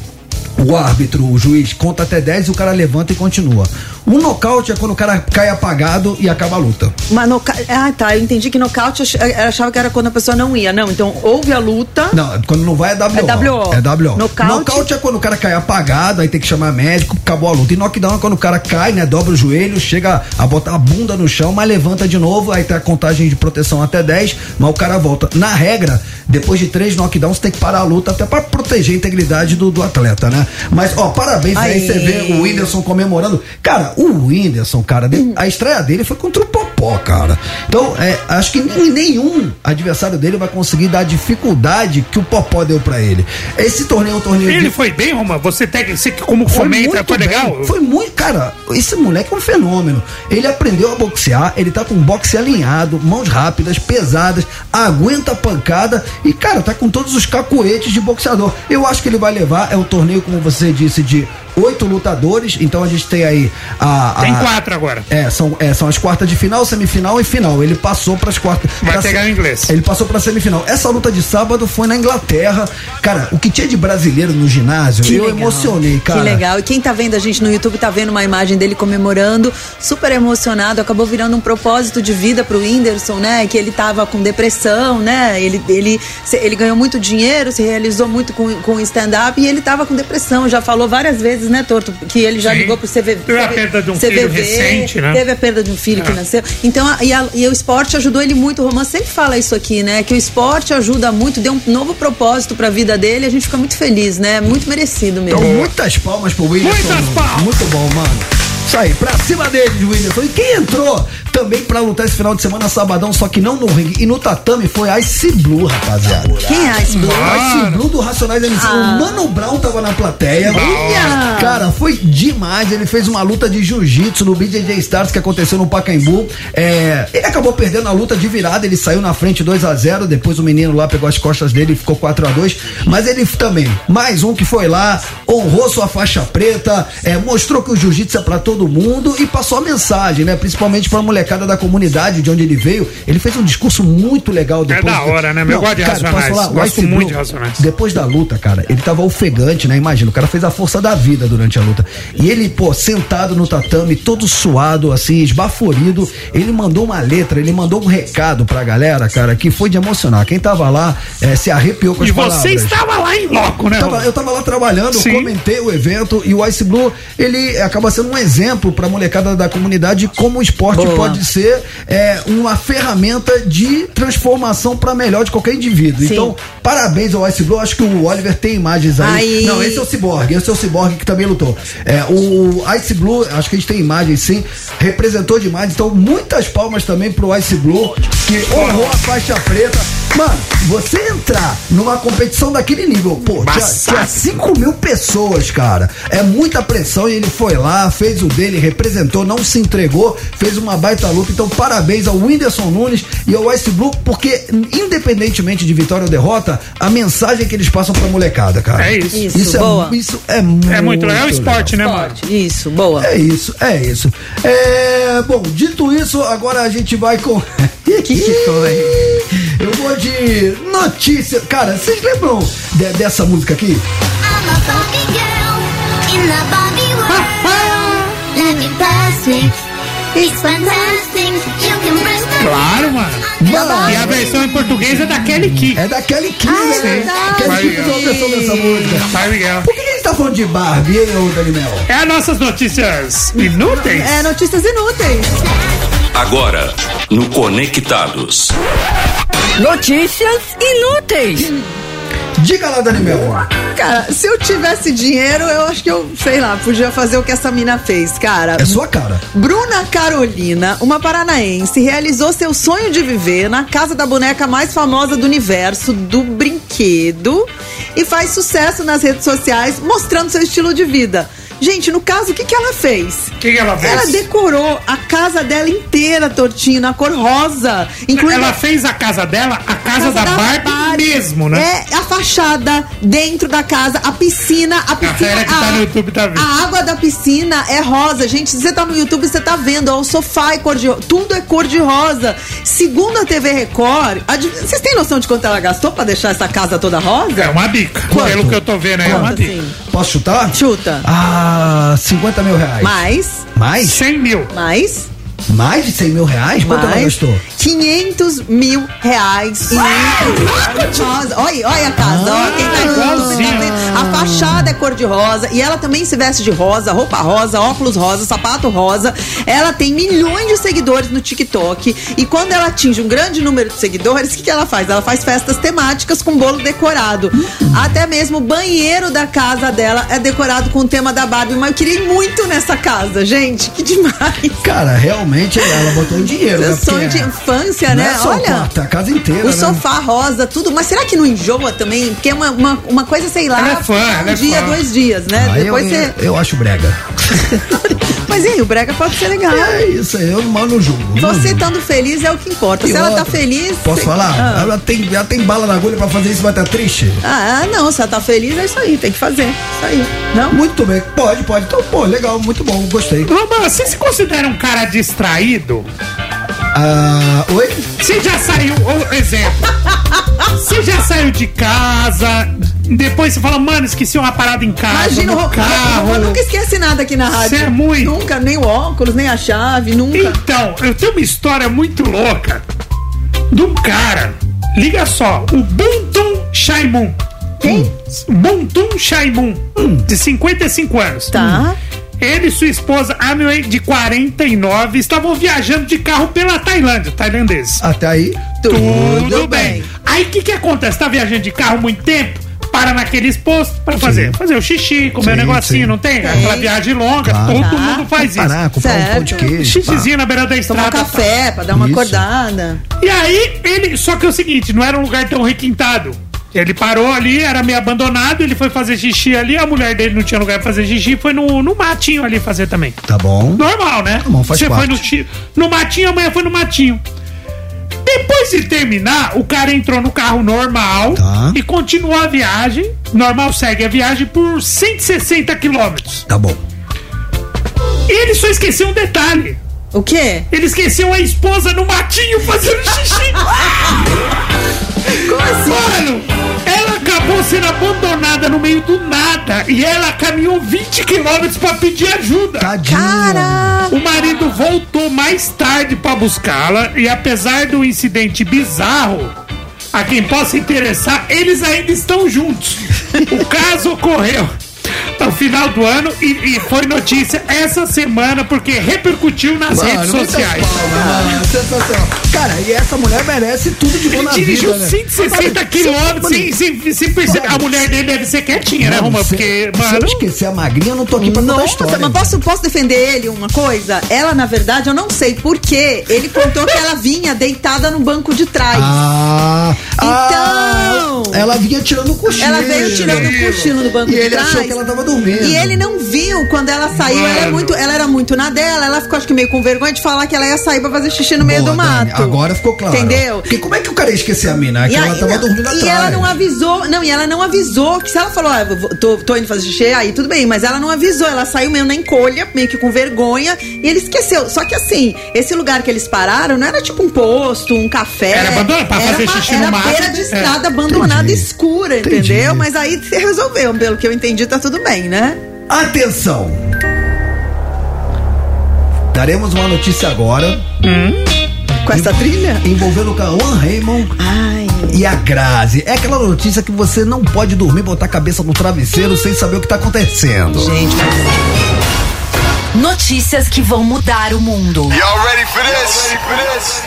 o árbitro, o juiz, conta até 10 e o cara levanta e continua. O nocaute é quando o cara cai apagado e acaba a luta. Mas noca... Ah, tá. Eu entendi que nocaute eu ach- eu achava que era quando a pessoa não ia. Não, então houve a luta. Não, quando não vai é WO. É WO. É WO. Nocaute- Nocaute é quando o cara cai apagado, aí tem que chamar médico, acabou a luta. E knockdown é quando o cara cai, né? Dobra o joelho, chega a botar a bunda no chão, mas levanta de novo, aí tem a contagem de proteção até 10, mas o cara volta. Na regra, depois de três knockdowns, tem que parar a luta até pra proteger a integridade do, do atleta, né? Mas, ó, parabéns aí, Aí. você vê o Whindersson comemorando. Cara, o Whindersson, cara, a estreia dele foi contra o Popó, cara. Então, é, acho que nenhum adversário dele vai conseguir dar a dificuldade que o Popó deu pra ele. Esse torneio é um torneio Ele de... foi bem, Roma? Você, tem, você que como Foi comenta, muito foi legal? bem. Foi muito, cara. Esse moleque é um fenômeno. Ele aprendeu a boxear, ele tá com boxe alinhado, mãos rápidas, pesadas, aguenta a pancada e, cara, tá com todos os cacoetes de boxeador. Eu acho que ele vai levar, é um torneio, como você disse, de oito lutadores, então a gente tem aí a. a- Tem quatro agora. É, são, é, são as quartas de final, semifinal e final. Ele passou para as quartas. Vai pra pegar se- o inglês. Ele passou pra semifinal. Essa luta de sábado foi na Inglaterra. Cara, o que tinha de brasileiro no ginásio, Que eu legal. emocionei, cara. Que legal. E quem tá vendo a gente no YouTube tá vendo uma imagem dele comemorando, super emocionado, acabou virando um propósito de vida pro Whindersson, né? Que ele tava com depressão, né? Ele, ele, ele ganhou muito dinheiro, se realizou muito com, com stand-up e ele tava com depressão. Já falou várias vezes, né, Torto? Que ele já Sim. ligou pro CV, Teve a perda de um filho recente, né? Teve a perda de um filho que É. nasceu. Então, a- e, a- e o esporte ajudou ele muito. O Romano sempre fala isso aqui, né? Que o esporte ajuda muito, deu um novo propósito pra vida dele. A gente fica muito feliz, né? Muito merecido mesmo. Então, muitas palmas pro Whindersson. Muitas palmas. Muito bom, mano. Isso aí, pra cima dele, Whindersson. E quem entrou também pra lutar esse final de semana, sabadão, só que não no ringue e no tatame, foi Ice Blue, rapaziada. Quem é Ice Blue? Ice Blue do Racionais MC. Ah. O Mano Brown tava na plateia. Olha! Cara, foi demais. Ele fez uma luta de jiu-jitsu no BJJ Stars que aconteceu no Pacaembu. É, ele acabou perdendo a luta de virada. Ele saiu na frente 2 a 0 Depois o menino lá pegou as costas dele e ficou 4 a 2 Mas ele também, mais um que foi lá, honrou sua faixa preta, é, mostrou que o jiu-jitsu é pra todo mundo e passou a mensagem, né? Principalmente pra molecada da comunidade de onde ele veio. Ele fez um discurso muito legal depois. da hora, né? Eu gosto de cara, Racionais. falar? Gosto muito Blue, de Racionais. depois da luta, cara, ele tava ofegante, né? Imagina, o cara fez a força da vida durante a luta. E ele, pô, sentado no tatame, todo suado, assim, esbaforido, ele mandou uma letra, ele mandou um recado pra galera, cara, que foi de emocionar. Quem tava lá eh, se arrepiou com as E palavras. você estava lá em loco, né? Tava- eu tava lá trabalhando, Sim. eu comentei o evento e o Ice Blue, ele acaba sendo um exemplo pra molecada da comunidade de como o esporte Boa. pode ser é, uma ferramenta de transformação pra melhor de qualquer indivíduo. Sim. Então, parabéns ao Ice Blue, acho que o Oliver tem imagens aí. Aí. Não, esse é o Cyborg, esse é o Cyborg que também lutou. É, o Ice Blue, acho que a gente tem imagens sim, representou demais, então muitas palmas também pro Ice Blue, que honrou a faixa preta. Mano, você entrar numa competição daquele nível, pô, tinha, tinha 5 mil pessoas, cara. É muita pressão e ele foi lá, fez o dele, representou, não se entregou, fez uma baita luta. Então, parabéns ao Whindersson Nunes e ao Ice Blue, porque independentemente de vitória ou derrota, a mensagem que eles passam pra molecada, cara. É isso. Isso, boa. É, isso é muito É muito legal. É o esporte, né, mano? Esporte. Isso, boa. é isso, é isso. É, bom, dito isso, agora a gente vai com. [laughs] que foi? Eu vou de notícia. Cara, vocês lembram de- dessa música aqui? Claro, mano. Mano. E a versão em português é da Kelly Key. É da Kelly Key, Ah, é né? verdade. Kelly Key Vai, fez uma versão dessa música. Vai, Miguel. Por que a gente tá falando de Barbie, hein, ô Daniel? É as nossas notícias inúteis. É notícias inúteis. Agora, no Conectados. Notícias inúteis. Diga lá, Daniel. Cara, se eu tivesse dinheiro, eu acho que eu, sei lá, podia fazer o que essa mina fez, cara. É sua cara. Bruna Carolina, uma paranaense, realizou seu sonho de viver na casa da boneca mais famosa do universo, do brinquedo, e faz sucesso nas redes sociais, mostrando seu estilo de vida. Gente, no caso, o que, que ela fez? O que, que ela fez? Ela decorou a casa dela inteira, Tortinho, na cor rosa. Incluindo Ela fez a casa dela a casa, da, Barbie, mesmo, né? É a fachada dentro da casa, a piscina, a piscina. galera que tá no YouTube tá vendo. A água da piscina é rosa. Gente, se você tá no YouTube, você tá vendo. Ó, o sofá é cor de Tudo é cor de rosa. Segundo a TV Record, vocês têm noção de quanto ela gastou pra deixar essa casa toda rosa? É uma bica. Quanto? Pelo que eu tô vendo aí, é uma bica. assim? Posso chutar? Chuta. Ah, 50 mil reais. Mais, Mais? 100 mil. mais, Mais de 100 mil reais? Quanto ela gastou? 500 mil reais. em rosa. Olha, olha a casa, ó. Quem tá em casa, você tá vendo? A fachada é cor de rosa. E ela também se veste de rosa, roupa rosa, óculos rosa, sapato rosa. Ela tem milhões de seguidores no TikTok. E quando ela atinge um grande número de seguidores, o que, que ela faz? Ela faz festas temáticas com bolo decorado. Até mesmo o banheiro da casa dela é decorado com o tema da Barbie. Mas eu queria ir muito nessa casa, gente. Que demais. Cara, realmente ela botou em dinheiro, né? Seu sonho de infância, não né? é só o Olha. quarto, é a casa inteira, O né? sofá rosa, tudo. Mas será que não enjoa também? Porque é uma, uma, uma coisa, sei lá, Ela é fã, um ela é dia, fã. dois dias, né? Ah, Depois eu, você. eu acho brega. [laughs] Mas e aí, o brega pode ser legal. É isso aí, eu mal no jogo. Você estando feliz é o que importa. Se ela tá feliz. Posso você- falar? Ah. Ela, tem, ela tem bala na agulha pra fazer isso, vai estar triste? Ah, não, se ela tá feliz, é isso aí, tem que fazer. Isso aí. Não? Muito bem, pode, pode. Então, pô, legal, muito bom, gostei. Romã, você se considera um cara distraído? Ah, oi? Você já saiu, exemplo. [laughs] Você já saiu de casa, depois você fala, mano, esqueci uma parada em casa, Imagina, o no Ro- carro. eu nunca esquece nada aqui na rádio. Você é muito. Nunca, nem o óculos, nem a chave, nunca. Então, eu tenho uma história muito louca de um cara. Liga só, o Buntum Shaimun. Quem? Buntum Shaimun, de 55 anos. Tá. Ele e sua esposa, Amway, de 49, estavam viajando de carro pela Tailândia, tailandês. Até aí, Tudo bem. Aí o que, que acontece? Tá viajando de carro muito tempo? Para naqueles postos pra fazer. Fazer o xixi, comer um Sim, negocinho, sim. não tem? Tem. Aquela viagem longa, Claro. todo Tá. mundo faz isso. parar, comprar um pão de Certo. queijo. Xixizinho na beira da Tomar estrada. um café pra dar uma Isso. acordada. E aí, ele. Só que é o seguinte, não era um lugar tão requintado. Ele parou ali, era meio abandonado, ele foi fazer xixi ali, a mulher dele não tinha lugar pra fazer xixi, foi no, no matinho ali fazer também. Tá bom. Normal, né? Tá bom, faz Você foi parte. no, chi- no matinho, amanhã foi no matinho. Depois de terminar, o cara entrou no carro normal Tá. e continuou a viagem. Normal segue a viagem por 160 quilômetros. Tá bom. Ele só esqueceu um detalhe. O quê? Ele esqueceu a esposa no matinho fazendo xixi. [laughs] Como assim? Mano, sendo abandonada no meio do nada e ela caminhou 20 quilômetros pra pedir ajuda. Caraca! O marido voltou mais tarde pra buscá-la e apesar do incidente bizarro, a quem possa interessar, eles ainda estão juntos. O caso ocorreu no final do ano e, e foi notícia essa semana porque repercutiu nas Mano, redes sociais. palmas, mano. Sensacional. Cara, e essa mulher merece tudo de bom Ele na dirigiu vida, né? 160 quilômetros sem, sem, sem perceber. A mulher dele deve ser quietinha, né, Roma? se- Porque, Se eu mano. esquecer a magrinha, eu não tô aqui pra contar Nossa, história. mas posso, posso defender ele uma coisa? Ela, na verdade, eu não sei porquê. Ele contou que ela vinha deitada no banco de trás. Ah, Então- ah, ela vinha tirando o cochilo. Ela veio tirando o cochilo no banco E de ele trás. Ela tava dormindo. E ele não viu quando ela saiu. Ela, é muito, ela era muito na dela. Ela ficou, acho que meio com vergonha de falar que ela ia sair pra fazer xixi no meio Boa, do Dani, mato. Agora ficou claro. Entendeu? Porque como é que o cara ia esquecer a mina? É que E, ela tava não, dormindo e atrás. ela não avisou, não, e ela não avisou que se ela falou, ah, tô, tô indo fazer xixi, aí tudo bem, mas ela não avisou, ela saiu meio na encolha, meio que com vergonha, e ele esqueceu. Só que assim, esse lugar que eles pararam não era tipo um posto, um café. Era abandonado, pra fazer uma, xixi no era mato. beira de É. estrada abandonada Entendi. escura, Entendi. entendeu? Mas aí você [laughs] resolveu, pelo que eu entendi, tá tudo bem, né? Atenção! Daremos uma notícia agora Com essa trilha? envolvendo o Cauã Raymond Ai. e a Grazi. É aquela notícia que você não pode dormir, botar a cabeça no travesseiro sem saber o que tá acontecendo. Gente, Notícias que vão mudar o mundo. Y'all ready for this? Ready for this?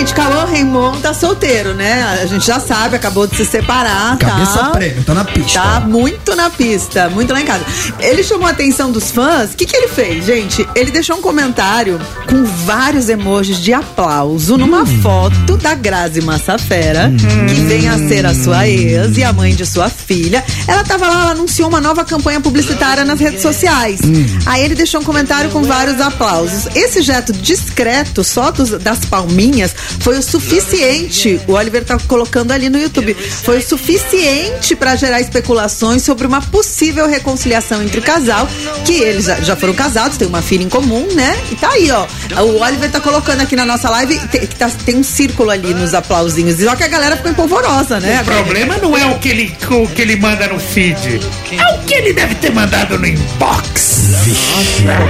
Gente, Cauã Raymond tá solteiro, né? A gente já sabe, acabou de se separar, Cabeça tá? prêmio, tá na pista. Tá muito na pista, muito lá em casa. Ele chamou a atenção dos fãs. O que, que ele fez, gente? Ele deixou um comentário com vários emojis de aplauso numa Hum. foto da Grazi Massafera, que vem a ser a sua ex e a mãe de sua filha. Ela tava lá, ela anunciou uma nova campanha publicitária nas redes sociais. Hum. Aí ele deixou um comentário com vários aplausos. Esse gesto discreto, só dos- das palminhas, foi o suficiente. O Oliver tá colocando ali no YouTube. Foi o suficiente para gerar especulações sobre uma possível reconciliação entre o casal, que eles já, foram casados, têm uma filha em comum, né? E tá aí, ó. O Oliver tá colocando aqui na nossa live, tem, que tá- tem um círculo ali nos aplausinhos. Só que a galera ficou empolvorosa, né? O problema não é o que, ele, o que ele manda no feed, é o que ele deve ter mandado no inbox.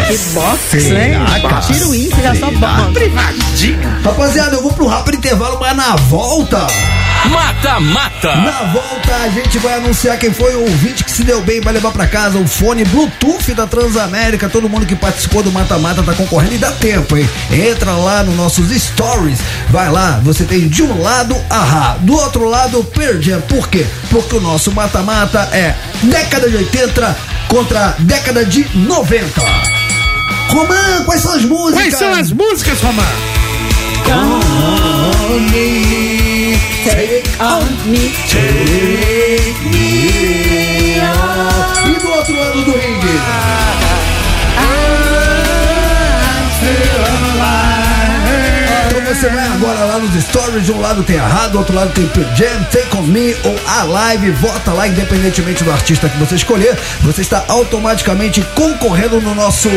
Que box, né? Tira o índice, já só. Privadinho. Rapaziada, eu vou pro rápido intervalo, mas na volta. Mata, mata. Na volta a gente vai anunciar quem foi o ouvinte que se deu bem, vai levar pra casa o fone Bluetooth da Transamérica. Todo mundo que participou do Mata Mata tá concorrendo e dá tempo, hein? Entra lá nos nossos stories, vai lá, você tem de um lado Ahá, do outro lado Perdia. Por quê? Porque o nosso Mata Mata é década de 80 contra década de 90. Romã, quais são as músicas? Quais são as músicas, Romã? On me, Take on me. take me E do outro lado do ringue. Então você vai agora lá nos stories, de um lado tem a rádio, do outro lado tem Pearl Jam, Take On Me ou a live, vota lá independentemente do artista que você escolher, você está automaticamente concorrendo no nosso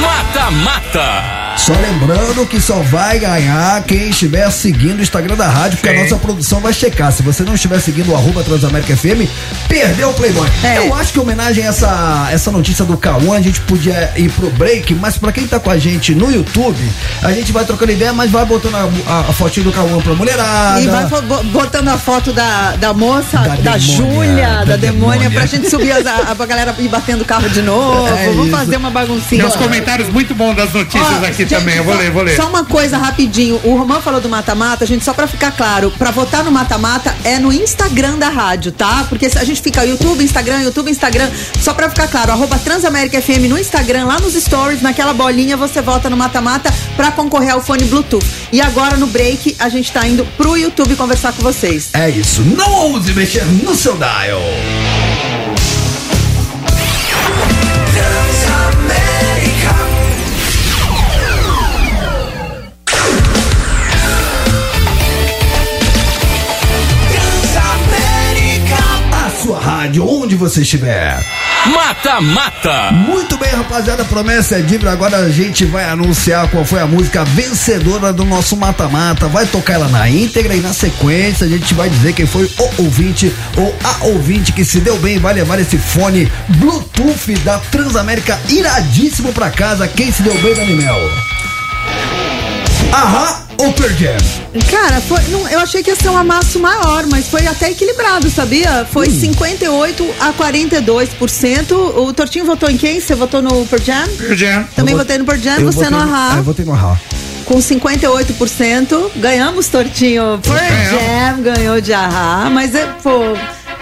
Mata Mata. Só lembrando que só vai ganhar quem estiver seguindo o Instagram da rádio, porque a nossa produção vai checar. Se você não estiver seguindo o arroba Transamérica FM, perdeu o Playboy. Eu acho que em homenagem a essa, essa notícia do Cauã, a gente podia ir pro break, mas pra quem tá com a gente no YouTube, a gente vai trocando ideia, mas vai botando a, a, a fotinho do Cauã pra mulherada. E vai botando a foto da, da moça, Da da, demônia, Júlia, da da, demônia, demônia. pra gente subir as, a, pra galera ir batendo o carro de novo. [laughs] É Vamos isso. fazer uma baguncinha. Tem uns comentários muito bons das notícias Ó, aqui gente, também. Eu vou só- ler, vou ler. Só uma coisa rapidinho. O Romão falou do mata-mata, gente, só pra ficar claro, pra votar no mata-mata é no Instagram da rádio, tá? Porque se a gente fica YouTube, Instagram, YouTube, Instagram, só pra ficar claro, arroba Transamérica FM no Instagram, lá nos stories, naquela bolinha, você vota no mata-mata pra concorrer ao fone Bluetooth. E agora no break, a gente tá indo pro YouTube conversar com vocês. É isso, não ouse mexer no seu dial. Rádio, onde você estiver. Mata Mata. Muito bem, rapaziada, promessa é dívida. Agora a gente vai anunciar qual foi a música vencedora do nosso mata-mata. Vai tocar ela na íntegra e na sequência a gente vai dizer quem foi o ouvinte ou a ouvinte que se deu bem. Vai levar esse fone Bluetooth da Transamérica iradíssimo pra casa. Quem se deu bem, Daniel? Aham ou Jam? Cara, foi, não, eu achei que ia ser um amasso maior, mas foi até equilibrado, sabia? Foi Hum. 58 a 42%. O Tortinho votou em quem? Você votou no Pearl Jam? Pearl Jam. Também Eu votei no Pearl Jam, você no Ahá. Eu votei no Ahá. Com 58%. Ganhamos, Tortinho. Pearl Jam ganhou de Ahá, mas é, pô.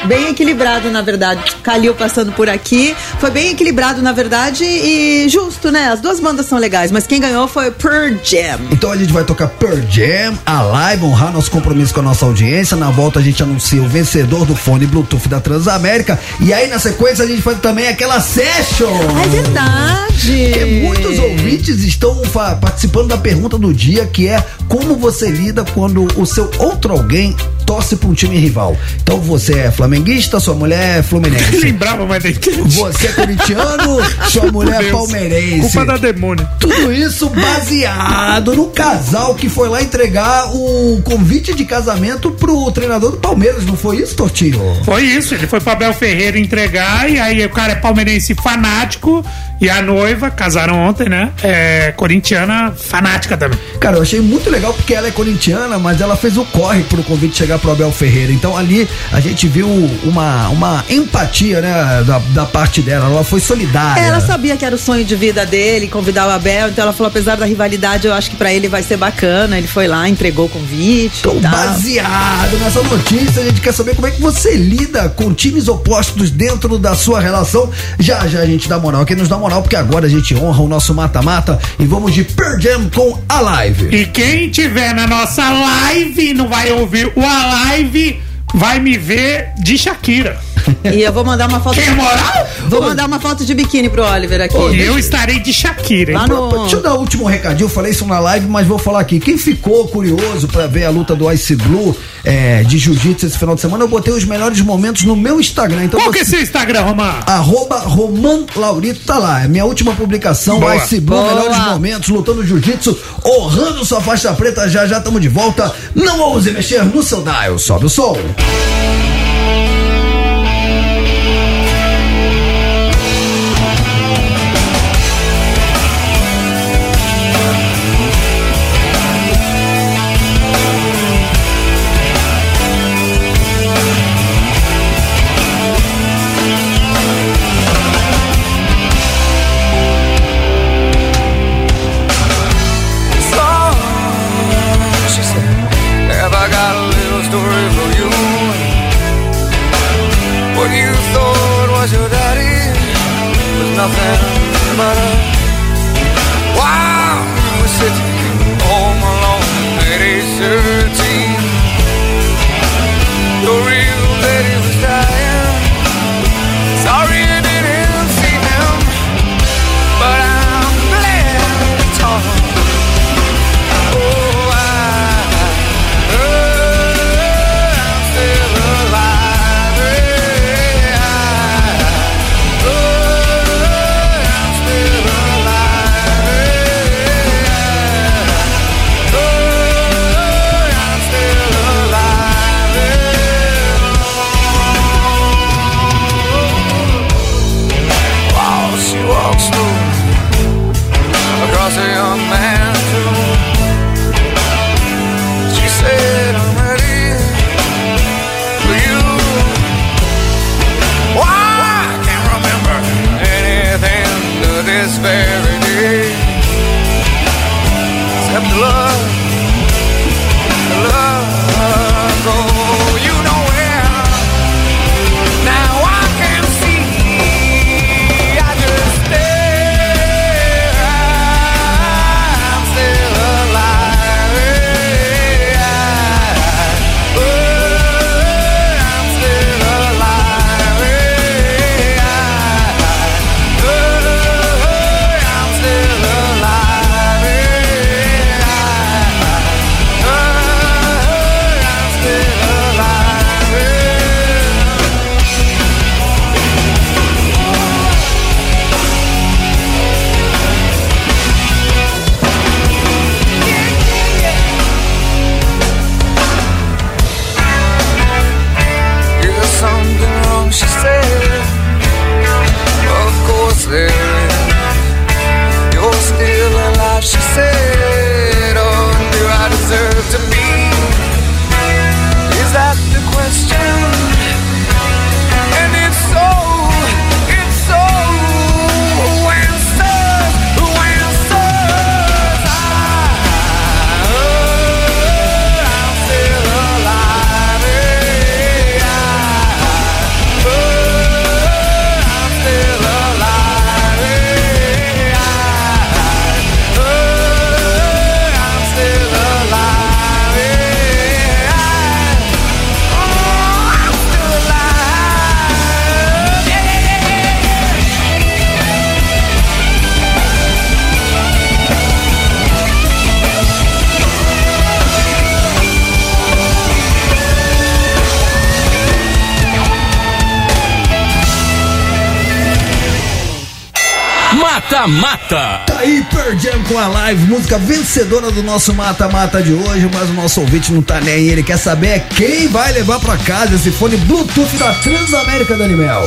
Bem equilibrado, na verdade. Calil passando por aqui. Foi bem equilibrado, na verdade, e justo, né? As duas bandas são legais, mas quem ganhou foi Pearl Jam. Então a gente vai tocar Pearl Jam, a live, honrar nosso compromisso com a nossa audiência. Na volta a gente anuncia o vencedor do fone Bluetooth da Transamérica. E aí na sequência a gente faz também aquela session. É verdade. Porque muitos ouvintes estão participando da pergunta do dia, que é como você lida quando o seu outro alguém torce para um time rival. Então você é flamenguista, sua mulher é fluminense. Lembrava mais da Você é corintiano, sua mulher é palmeirense. Culpa da demônio. Tudo isso baseado no casal que foi lá entregar o convite de casamento pro treinador do Palmeiras, não foi isso, Tortinho? Foi isso, ele foi pra Abel Ferreira entregar e aí o cara é palmeirense fanático e a noiva, casaram ontem, né? É corintiana fanática também. Cara, eu achei muito legal porque ela é corintiana, mas ela fez o corre pro convite chegar pro Abel Ferreira. Então ali a gente viu uma, uma empatia, né, da, da parte dela. Ela foi solidária. Ela sabia que era o sonho de vida dele, convidar o Abel, então ela falou, apesar da rivalidade, eu acho que pra ele vai ser bacana. Ele foi lá, entregou o convite. Então, e tal. baseado nessa notícia, a gente quer saber como é que você lida com times opostos dentro da sua relação. Já já a gente dá moral. Quem nos dá moral, porque agora a gente honra o nosso mata-mata e vamos de Pearl Jam com a live. E quem tiver na nossa live e não vai ouvir o a live, vai me ver de Shakira. E eu vou mandar uma foto. Quer moral? Vou mandar uma foto de biquíni pro Oliver aqui. Eu estarei de Shakira. hein? Lá no- Deixa eu dar o último recadinho, eu falei isso na live, mas vou falar aqui. Quem ficou curioso pra ver a luta do Ice Blue é, de jiu-jitsu esse final de semana, eu botei os melhores momentos no meu Instagram. Então Qual que é você- seu Instagram, Romano? Arroba Roman Laurito tá lá. É minha última publicação, Boa. Ice Blue, Boa. melhores momentos, lutando jiu-jitsu, honrando sua faixa preta. Já já estamos de volta. Não ouse mexer no seu dial. Sobe o som. Música com a live, música vencedora do nosso mata-mata de hoje, mas o nosso ouvinte não tá nem aí, ele quer saber quem vai levar pra casa esse fone Bluetooth da Transamérica do Animal.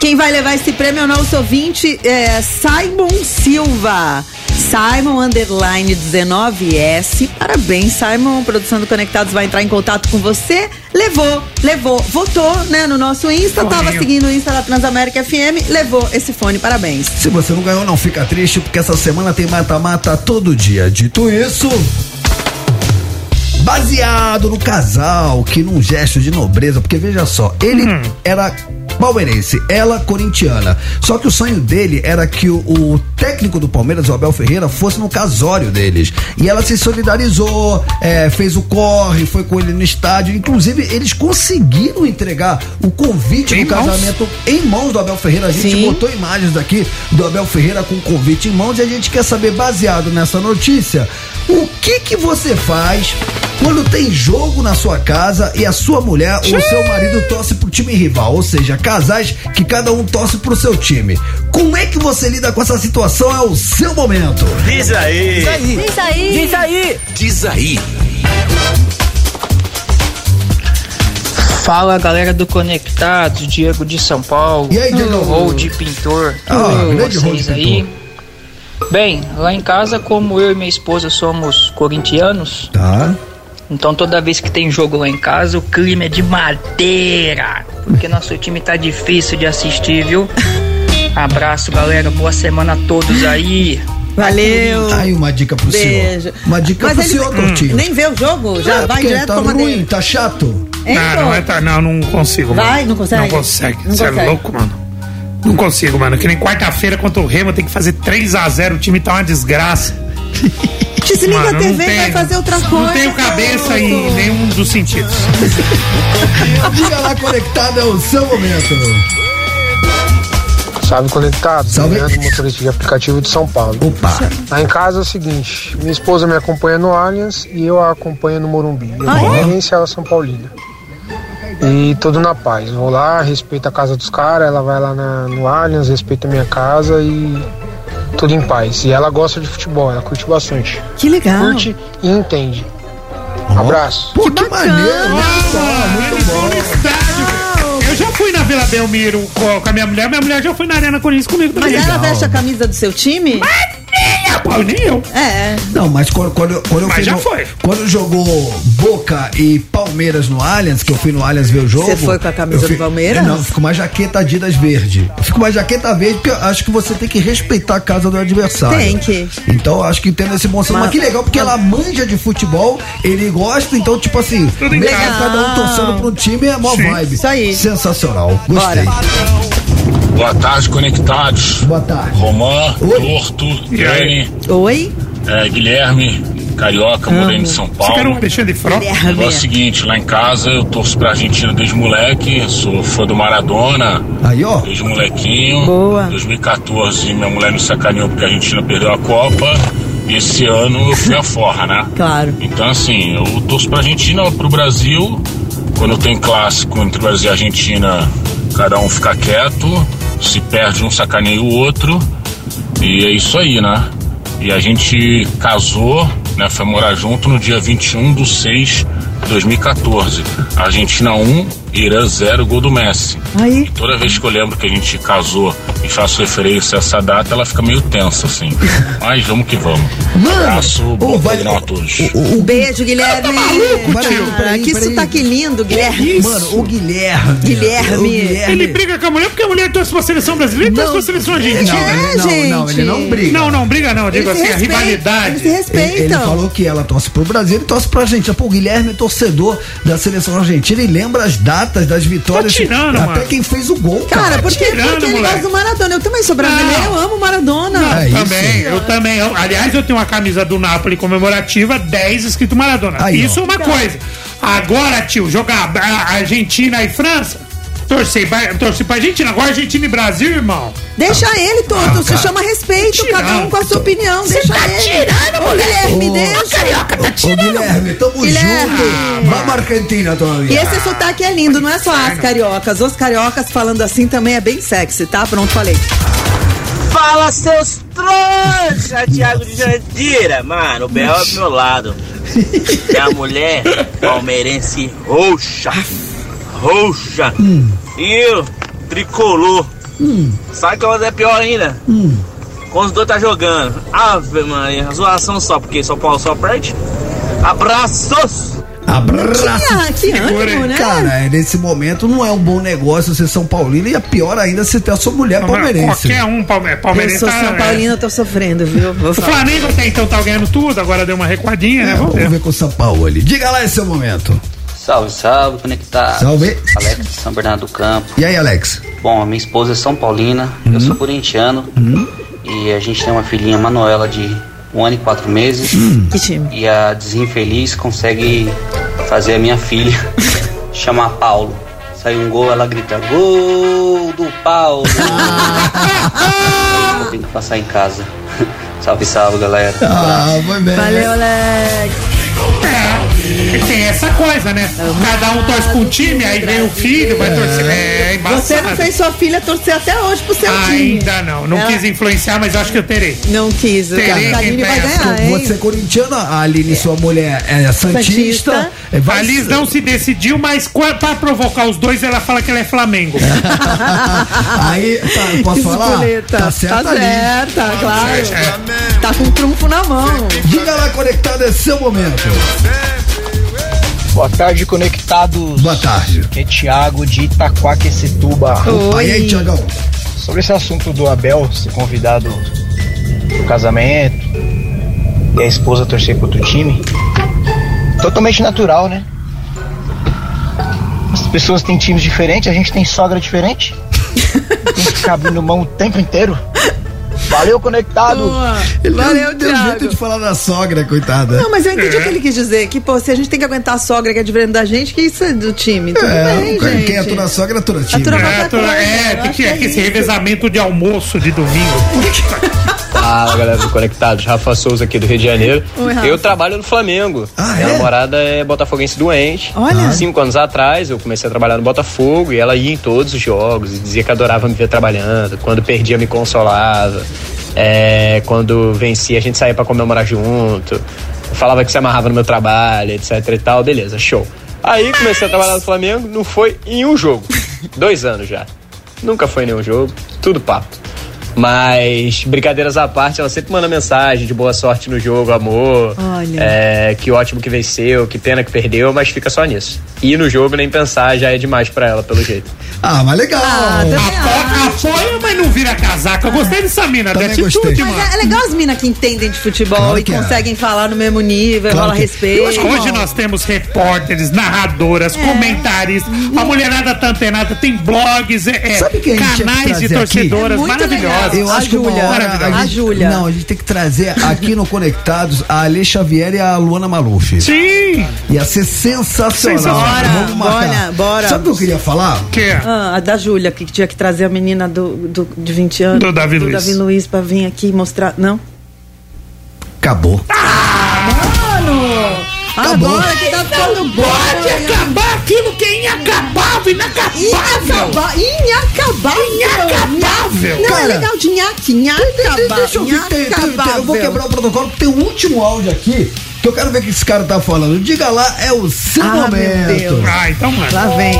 Quem vai levar esse prêmio é o nosso ouvinte é Simon Silva. Simon Underline 19S. Parabéns, Simon. Produção do Conectados vai entrar em contato com você. Levou, levou, votou, né, no nosso Insta, tava Corrinho. seguindo o Insta da Transamérica FM, levou esse fone. Parabéns. Se você não ganhou, não fica triste, porque essa semana tem mata-mata todo dia. Dito isso. Baseado no casal, que num gesto de nobreza, porque veja só, ele era palmeirense, ela corintiana. Só que o sonho dele era que o, o técnico do Palmeiras, o Abel Ferreira, fosse no casório deles. E ela se solidarizou, é, fez o corre, foi com ele no estádio. Inclusive, eles conseguiram entregar o convite Em do mãos? casamento em mãos do Abel Ferreira. A gente Sim. botou imagens daqui do Abel Ferreira com o convite em mãos e a gente quer saber, baseado nessa notícia, o que que você faz quando tem jogo na sua casa e a sua mulher ou seu marido torce pro time rival, ou seja, casais que cada um torce pro seu time. Como é que você lida com essa situação? É o seu momento. Diz aí. Diz aí. Diz aí. Diz aí. Fala galera do Conectados, Diego de São Paulo. E aí, Diego? Ou de Pintor. Ah, vocês de aí. Bem, lá em casa, como eu e minha esposa somos corintianos, Tá. então toda vez que tem jogo lá em casa, o clima é de madeira. Porque nosso time tá difícil de assistir, viu? Abraço, galera. Boa semana a todos aí. Valeu. Aí uma dica pro Beijo. senhor. Uma dica Mas pro ele senhor, hum, Tortinho. nem vê o jogo, já É, vai direto tá pra madeira. ruim, tá chato. Não, não, é, tá- não, não consigo. Vai, mano. não consegue? Não consegue. Não Você é louco, mano. Não consigo, mano. Que nem quarta-feira contra o Remo tem que fazer 3x0. O time tá uma desgraça. [laughs] Desliga Mano, a não TV e vai fazer outra coisa. Não tenho cabeça em nenhum dos sentidos. [laughs] Diga lá conectado, é o seu momento. Salve conectado, Salve. Leandro, motorista de aplicativo de São Paulo. Opa. Lá em casa é o seguinte, minha esposa me acompanha no Allianz e eu a acompanho no Morumbi. Eu Ah, é? São Paulina. E tudo na paz. Vou lá, respeito a casa dos caras, ela vai lá na- no Allianz, respeita a minha casa e tudo em paz. E ela gosta de futebol, ela curte bastante. Que legal. Curte e entende. Abraço. Pô, que, maneiro. Muito bom. no estádio. Eu já fui na Vila Belmiro com a minha mulher. Minha mulher já foi na Arena Corinthians comigo Mas também. ela veste a camisa do seu time? Nem eu. É. Não, mas quando, quando, eu- quando eu Mas fui já no- foi. Quando jogou Boca e Palmeiras no Allianz, que eu fui no Allianz ver o jogo. Você foi com a camisa eu do Palmeiras? Não, eu fico com uma jaqueta Adidas verde. Eu fico com uma jaqueta verde porque eu acho que você tem que respeitar a casa do adversário. Tem que. Então eu acho que tendo esse bom senso. Mas, Mas- que legal, porque ela manja de futebol, ele gosta, então, tipo assim, casa. cada um torcendo pra um time, é mó Sim. vibe. Isso aí. Sensacional. Gostei. Boa tarde, conectados. Boa tarde. Romã, Oi. Torto? Dani, Oi? é, Guilherme, Carioca, morando em São Você quer um Paulo. Alexandre Frota? O negócio é o seguinte, lá em casa eu torço pra Argentina desde moleque, sou fã do Maradona, Aí, ó. desde molequinho. Boa. 2014 minha mulher me sacaneou porque a Argentina perdeu a Copa. E esse ano eu fui a forra, né? Claro. Então, assim, eu torço pra Argentina, pro Brasil. Quando tem clássico entre Brasil e Argentina, cada um fica quieto. Se perde um, sacaneia o outro. E é isso aí, né? E a gente casou, né? Foi morar junto no dia 21 de 6 de 2014. Argentina 1, Irã 0, gol do Messi. Aí. Toda vez que eu lembro que a gente casou e faço referência a essa data, ela fica meio tensa, assim. [laughs] Mas vamos que vamos. Abraço, bom programa a todos. Um beijo, Guilherme. Peraí, Cara, peraí, que peraí. sotaque lindo, Guilherme. Mano, o Guilherme. Guilherme. O Guilherme. Ele briga com a mulher porque a mulher torce pra seleção brasileira e torce pra seleção argentina. Não, ele, não, É, não, ele não gente. briga. Não, não, briga não. Eu digo Eles assim, a respeitam, rivalidade. Eles se Ele, respeitam. ele falou que ela torce pro Brasil, ele torce pra Argentina. Pô, o Guilherme é torcedor da seleção argentina e lembra as datas das vitórias. Tá tirando, até mano. quem fez o gol, cara. Cara, porque, tirando, porque ele moleque. gosta do Maradona. Eu também sou brasileira, Não. eu amo Maradona. Não, É isso. também, eu também. eu- aliás, eu tenho uma camisa do Napoli comemorativa 10 escrito Maradona. Aí, ó. Isso é uma coisa. Agora, tio, jogar Argentina e França, torcer, pra- torcer pra Argentina. Agora Argentina e Brasil, irmão. Deixa ele, Toto. Se cara. chama respeito, Tá cada um com a sua opinião. Deixa tá ele. tirando, Ô, moleque. Guilherme, Ô, deixa. Ô, Guilherme, tamo Guilherme. junto. Vamos Argentina E todavia. esse sotaque é lindo, não é só as cariocas. Os cariocas falando assim também é bem sexy, tá? Pronto, falei. Fala, seus trouxa, Thiago de Jandira. Mano, o Bel é do meu lado. Minha mulher, palmeirense roxa. Roxa. E eu, tricolor. Sabe que é pior ainda? Quando os dois tá jogando. Ave Maria, zoação só, porque São Paulo só perde. Abraços! Abraço. Que, que ânimo, né? Cara, é, nesse momento não é um bom negócio ser São Paulino e é pior ainda se ter a sua mulher palmeirense. Qualquer um palme- Eu palmeirense. sou tá- São Paulina, eu tô sofrendo, viu? Vou O. Flamengo até então tá ganhando tudo, agora deu uma recuadinha, né? É, Vamos vamos ver. ver com o São Paulo ali. Diga lá esse seu momento. Salve, salve, conectado. Salve. Alex de São Bernardo do Campo. E aí, Alex? Bom, a minha esposa é São Paulina, eu sou corintiano e a gente tem uma filhinha Manuela de um ano e quatro meses. Que time? E a desinfeliz consegue fazer a minha filha [laughs] chamar Paulo. Sai um gol, ela grita: Gol do Paulo! [laughs] eu tenho que passar em casa. [laughs] salve, salve, galera. Ah, foi bem. Valeu, Alex. É, tem essa coisa, né? Cada um torce pra um time, aí vem o filho, vai torcer. É embaçado. Você não fez sua filha torcer até hoje pro seu time. Ainda não, não Ela- quis influenciar, mas eu acho que eu terei. Não quis. Terei A Aline quem vai ganhar, hein? Você é corintiano, a Aline, sua mulher, é santista. Santista. É, vai A Liz não se decidiu, mas pra provocar os dois, ela fala que ela é Flamengo. [laughs] Aí, tá, posso falar? Tá certo Tá ali. certa, claro. Tá com trunfo na mão. Diga lá, conectado, é seu momento. Boa tarde, conectados. Boa tarde. Aqui é Thiago de Itaquaquecetuba. Oi. E aí, Tiagão? Sobre esse assunto do Abel ser convidado pro casamento e a esposa torcer pro outro time, totalmente natural, né? As pessoas têm times diferentes, a gente tem sogra diferente. [laughs] tem que ficar abrindo mão o tempo inteiro. Valeu, conectado! Ele Valeu, deu jeito de falar da sogra, coitada. Não, mas eu entendi É. o que ele quis dizer. Que, pô, se a gente tem que aguentar a sogra que é diferente da gente, que isso é do time. Tudo É, bem, quem gente. quem atura a sogra, atura time. Atura É, qualquer tô- coisa, é, tem que, que é esse revezamento de almoço de domingo. Fala galera do Conectados, Rafa Souza aqui do Rio de Janeiro. Oi, eu trabalho no Flamengo. Ah, Minha é? namorada é botafoguense doente. Olha. Cinco anos atrás eu comecei a trabalhar no Botafogo e ela ia em todos os jogos e dizia que adorava me ver trabalhando. Quando perdia, me consolava. É, quando vencia, a gente saía pra comemorar junto. Falava que se amarrava no meu trabalho, etc e tal. Beleza, show. Aí comecei a trabalhar no Flamengo, não foi em um jogo. [laughs] Dois anos já. Nunca foi em nenhum jogo, tudo papo. Mas, brincadeiras à parte, ela sempre manda mensagem de boa sorte no jogo, amor. Olha. É, que ótimo que venceu, que pena que perdeu, mas fica só nisso. E no jogo nem pensar já é demais pra ela, pelo jeito. [laughs] Ah, mas legal. Ah. Apoia, mas não vira casaca. Eu gostei dessa mina, da atitude, gostei. mano. Mas é, é legal as minas que entendem de futebol Claro e que é. conseguem falar no mesmo nível, Claro rola que é. respeito. Hoje nós temos repórteres, narradoras, É. comentaristas. A mulherada tá antenada, tem blogs, é, é, canais de torcedoras É legal. Eu A acho que uma Júlia. hora Maravilhosa. A Júlia. Não, a gente tem que trazer aqui no Conectados a Ale Xavier e a Luana Maluf. Sim! Ia ser sensacional. Sensacional. Vamos marcar. Bora, bora. Sabe o que eu queria falar? Que é? Ah, a da Júlia, que tinha que trazer a menina do, do- de 20 anos. Do Davi do Luiz. Davi Luiz pra vir aqui mostrar. Não? Acabou. Mano! Acabou. Agora que tá ficando bom. Pode acabar aquilo que é inacabável, inacabável. Inacabável. Inacabável. Inacabável. Não, é Cara, legal de nhaque, inacabável. Deixa eu ver, tem- tem- tem- eu vou quebrar o protocolo, porque tem um último áudio aqui que eu quero ver o que esse cara tá falando. Diga lá, é o seu Ah, meu momento. Deus. Ah, então, mano. Lá vem.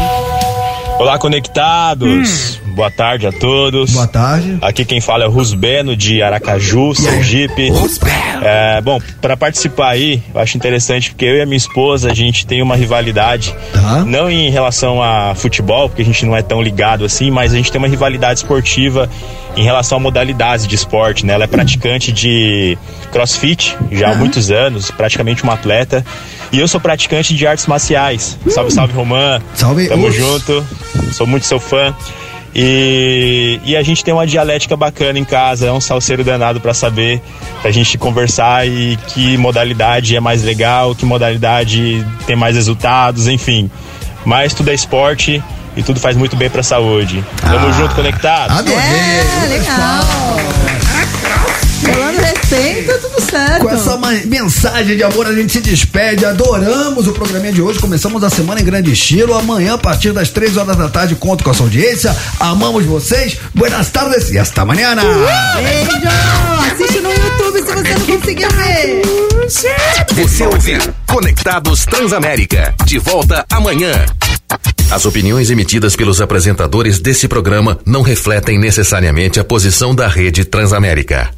Olá, conectados. Boa tarde a todos. Boa tarde. Aqui quem fala é o Rusbeno de Aracaju, Sergipe. É, bom, para participar aí, eu acho interessante porque eu e a minha esposa a gente tem uma rivalidade, Tá. não em relação a futebol, porque a gente não é tão ligado assim, mas a gente tem uma rivalidade esportiva em relação a modalidades de esporte, né? Ela é praticante de CrossFit já há muitos anos, praticamente uma atleta, e eu sou praticante de artes marciais. Salve, salve, Romã. Salve. Tamo junto. Sou muito seu fã. E, e a gente tem uma dialética bacana em casa, é um salseiro danado pra saber, pra gente conversar e que modalidade é mais legal, que modalidade tem mais resultados, enfim. Mas tudo é esporte e tudo faz muito bem pra saúde. Tamo junto, conectados. Adorei. É, legal. Tá tudo certo. Com essa mensagem de amor, a gente se despede. Adoramos o programinha de hoje. Começamos a semana em grande estilo. Amanhã, a partir das três horas da tarde, conto com a sua audiência. Amamos vocês. Buenas tardes e hasta amanhã. Beijo! Assiste no YouTube se você não conseguiu ver. Você ouviu Conectados Transamérica. De volta amanhã. As opiniões emitidas pelos apresentadores desse programa não refletem necessariamente a posição da Rede Transamérica.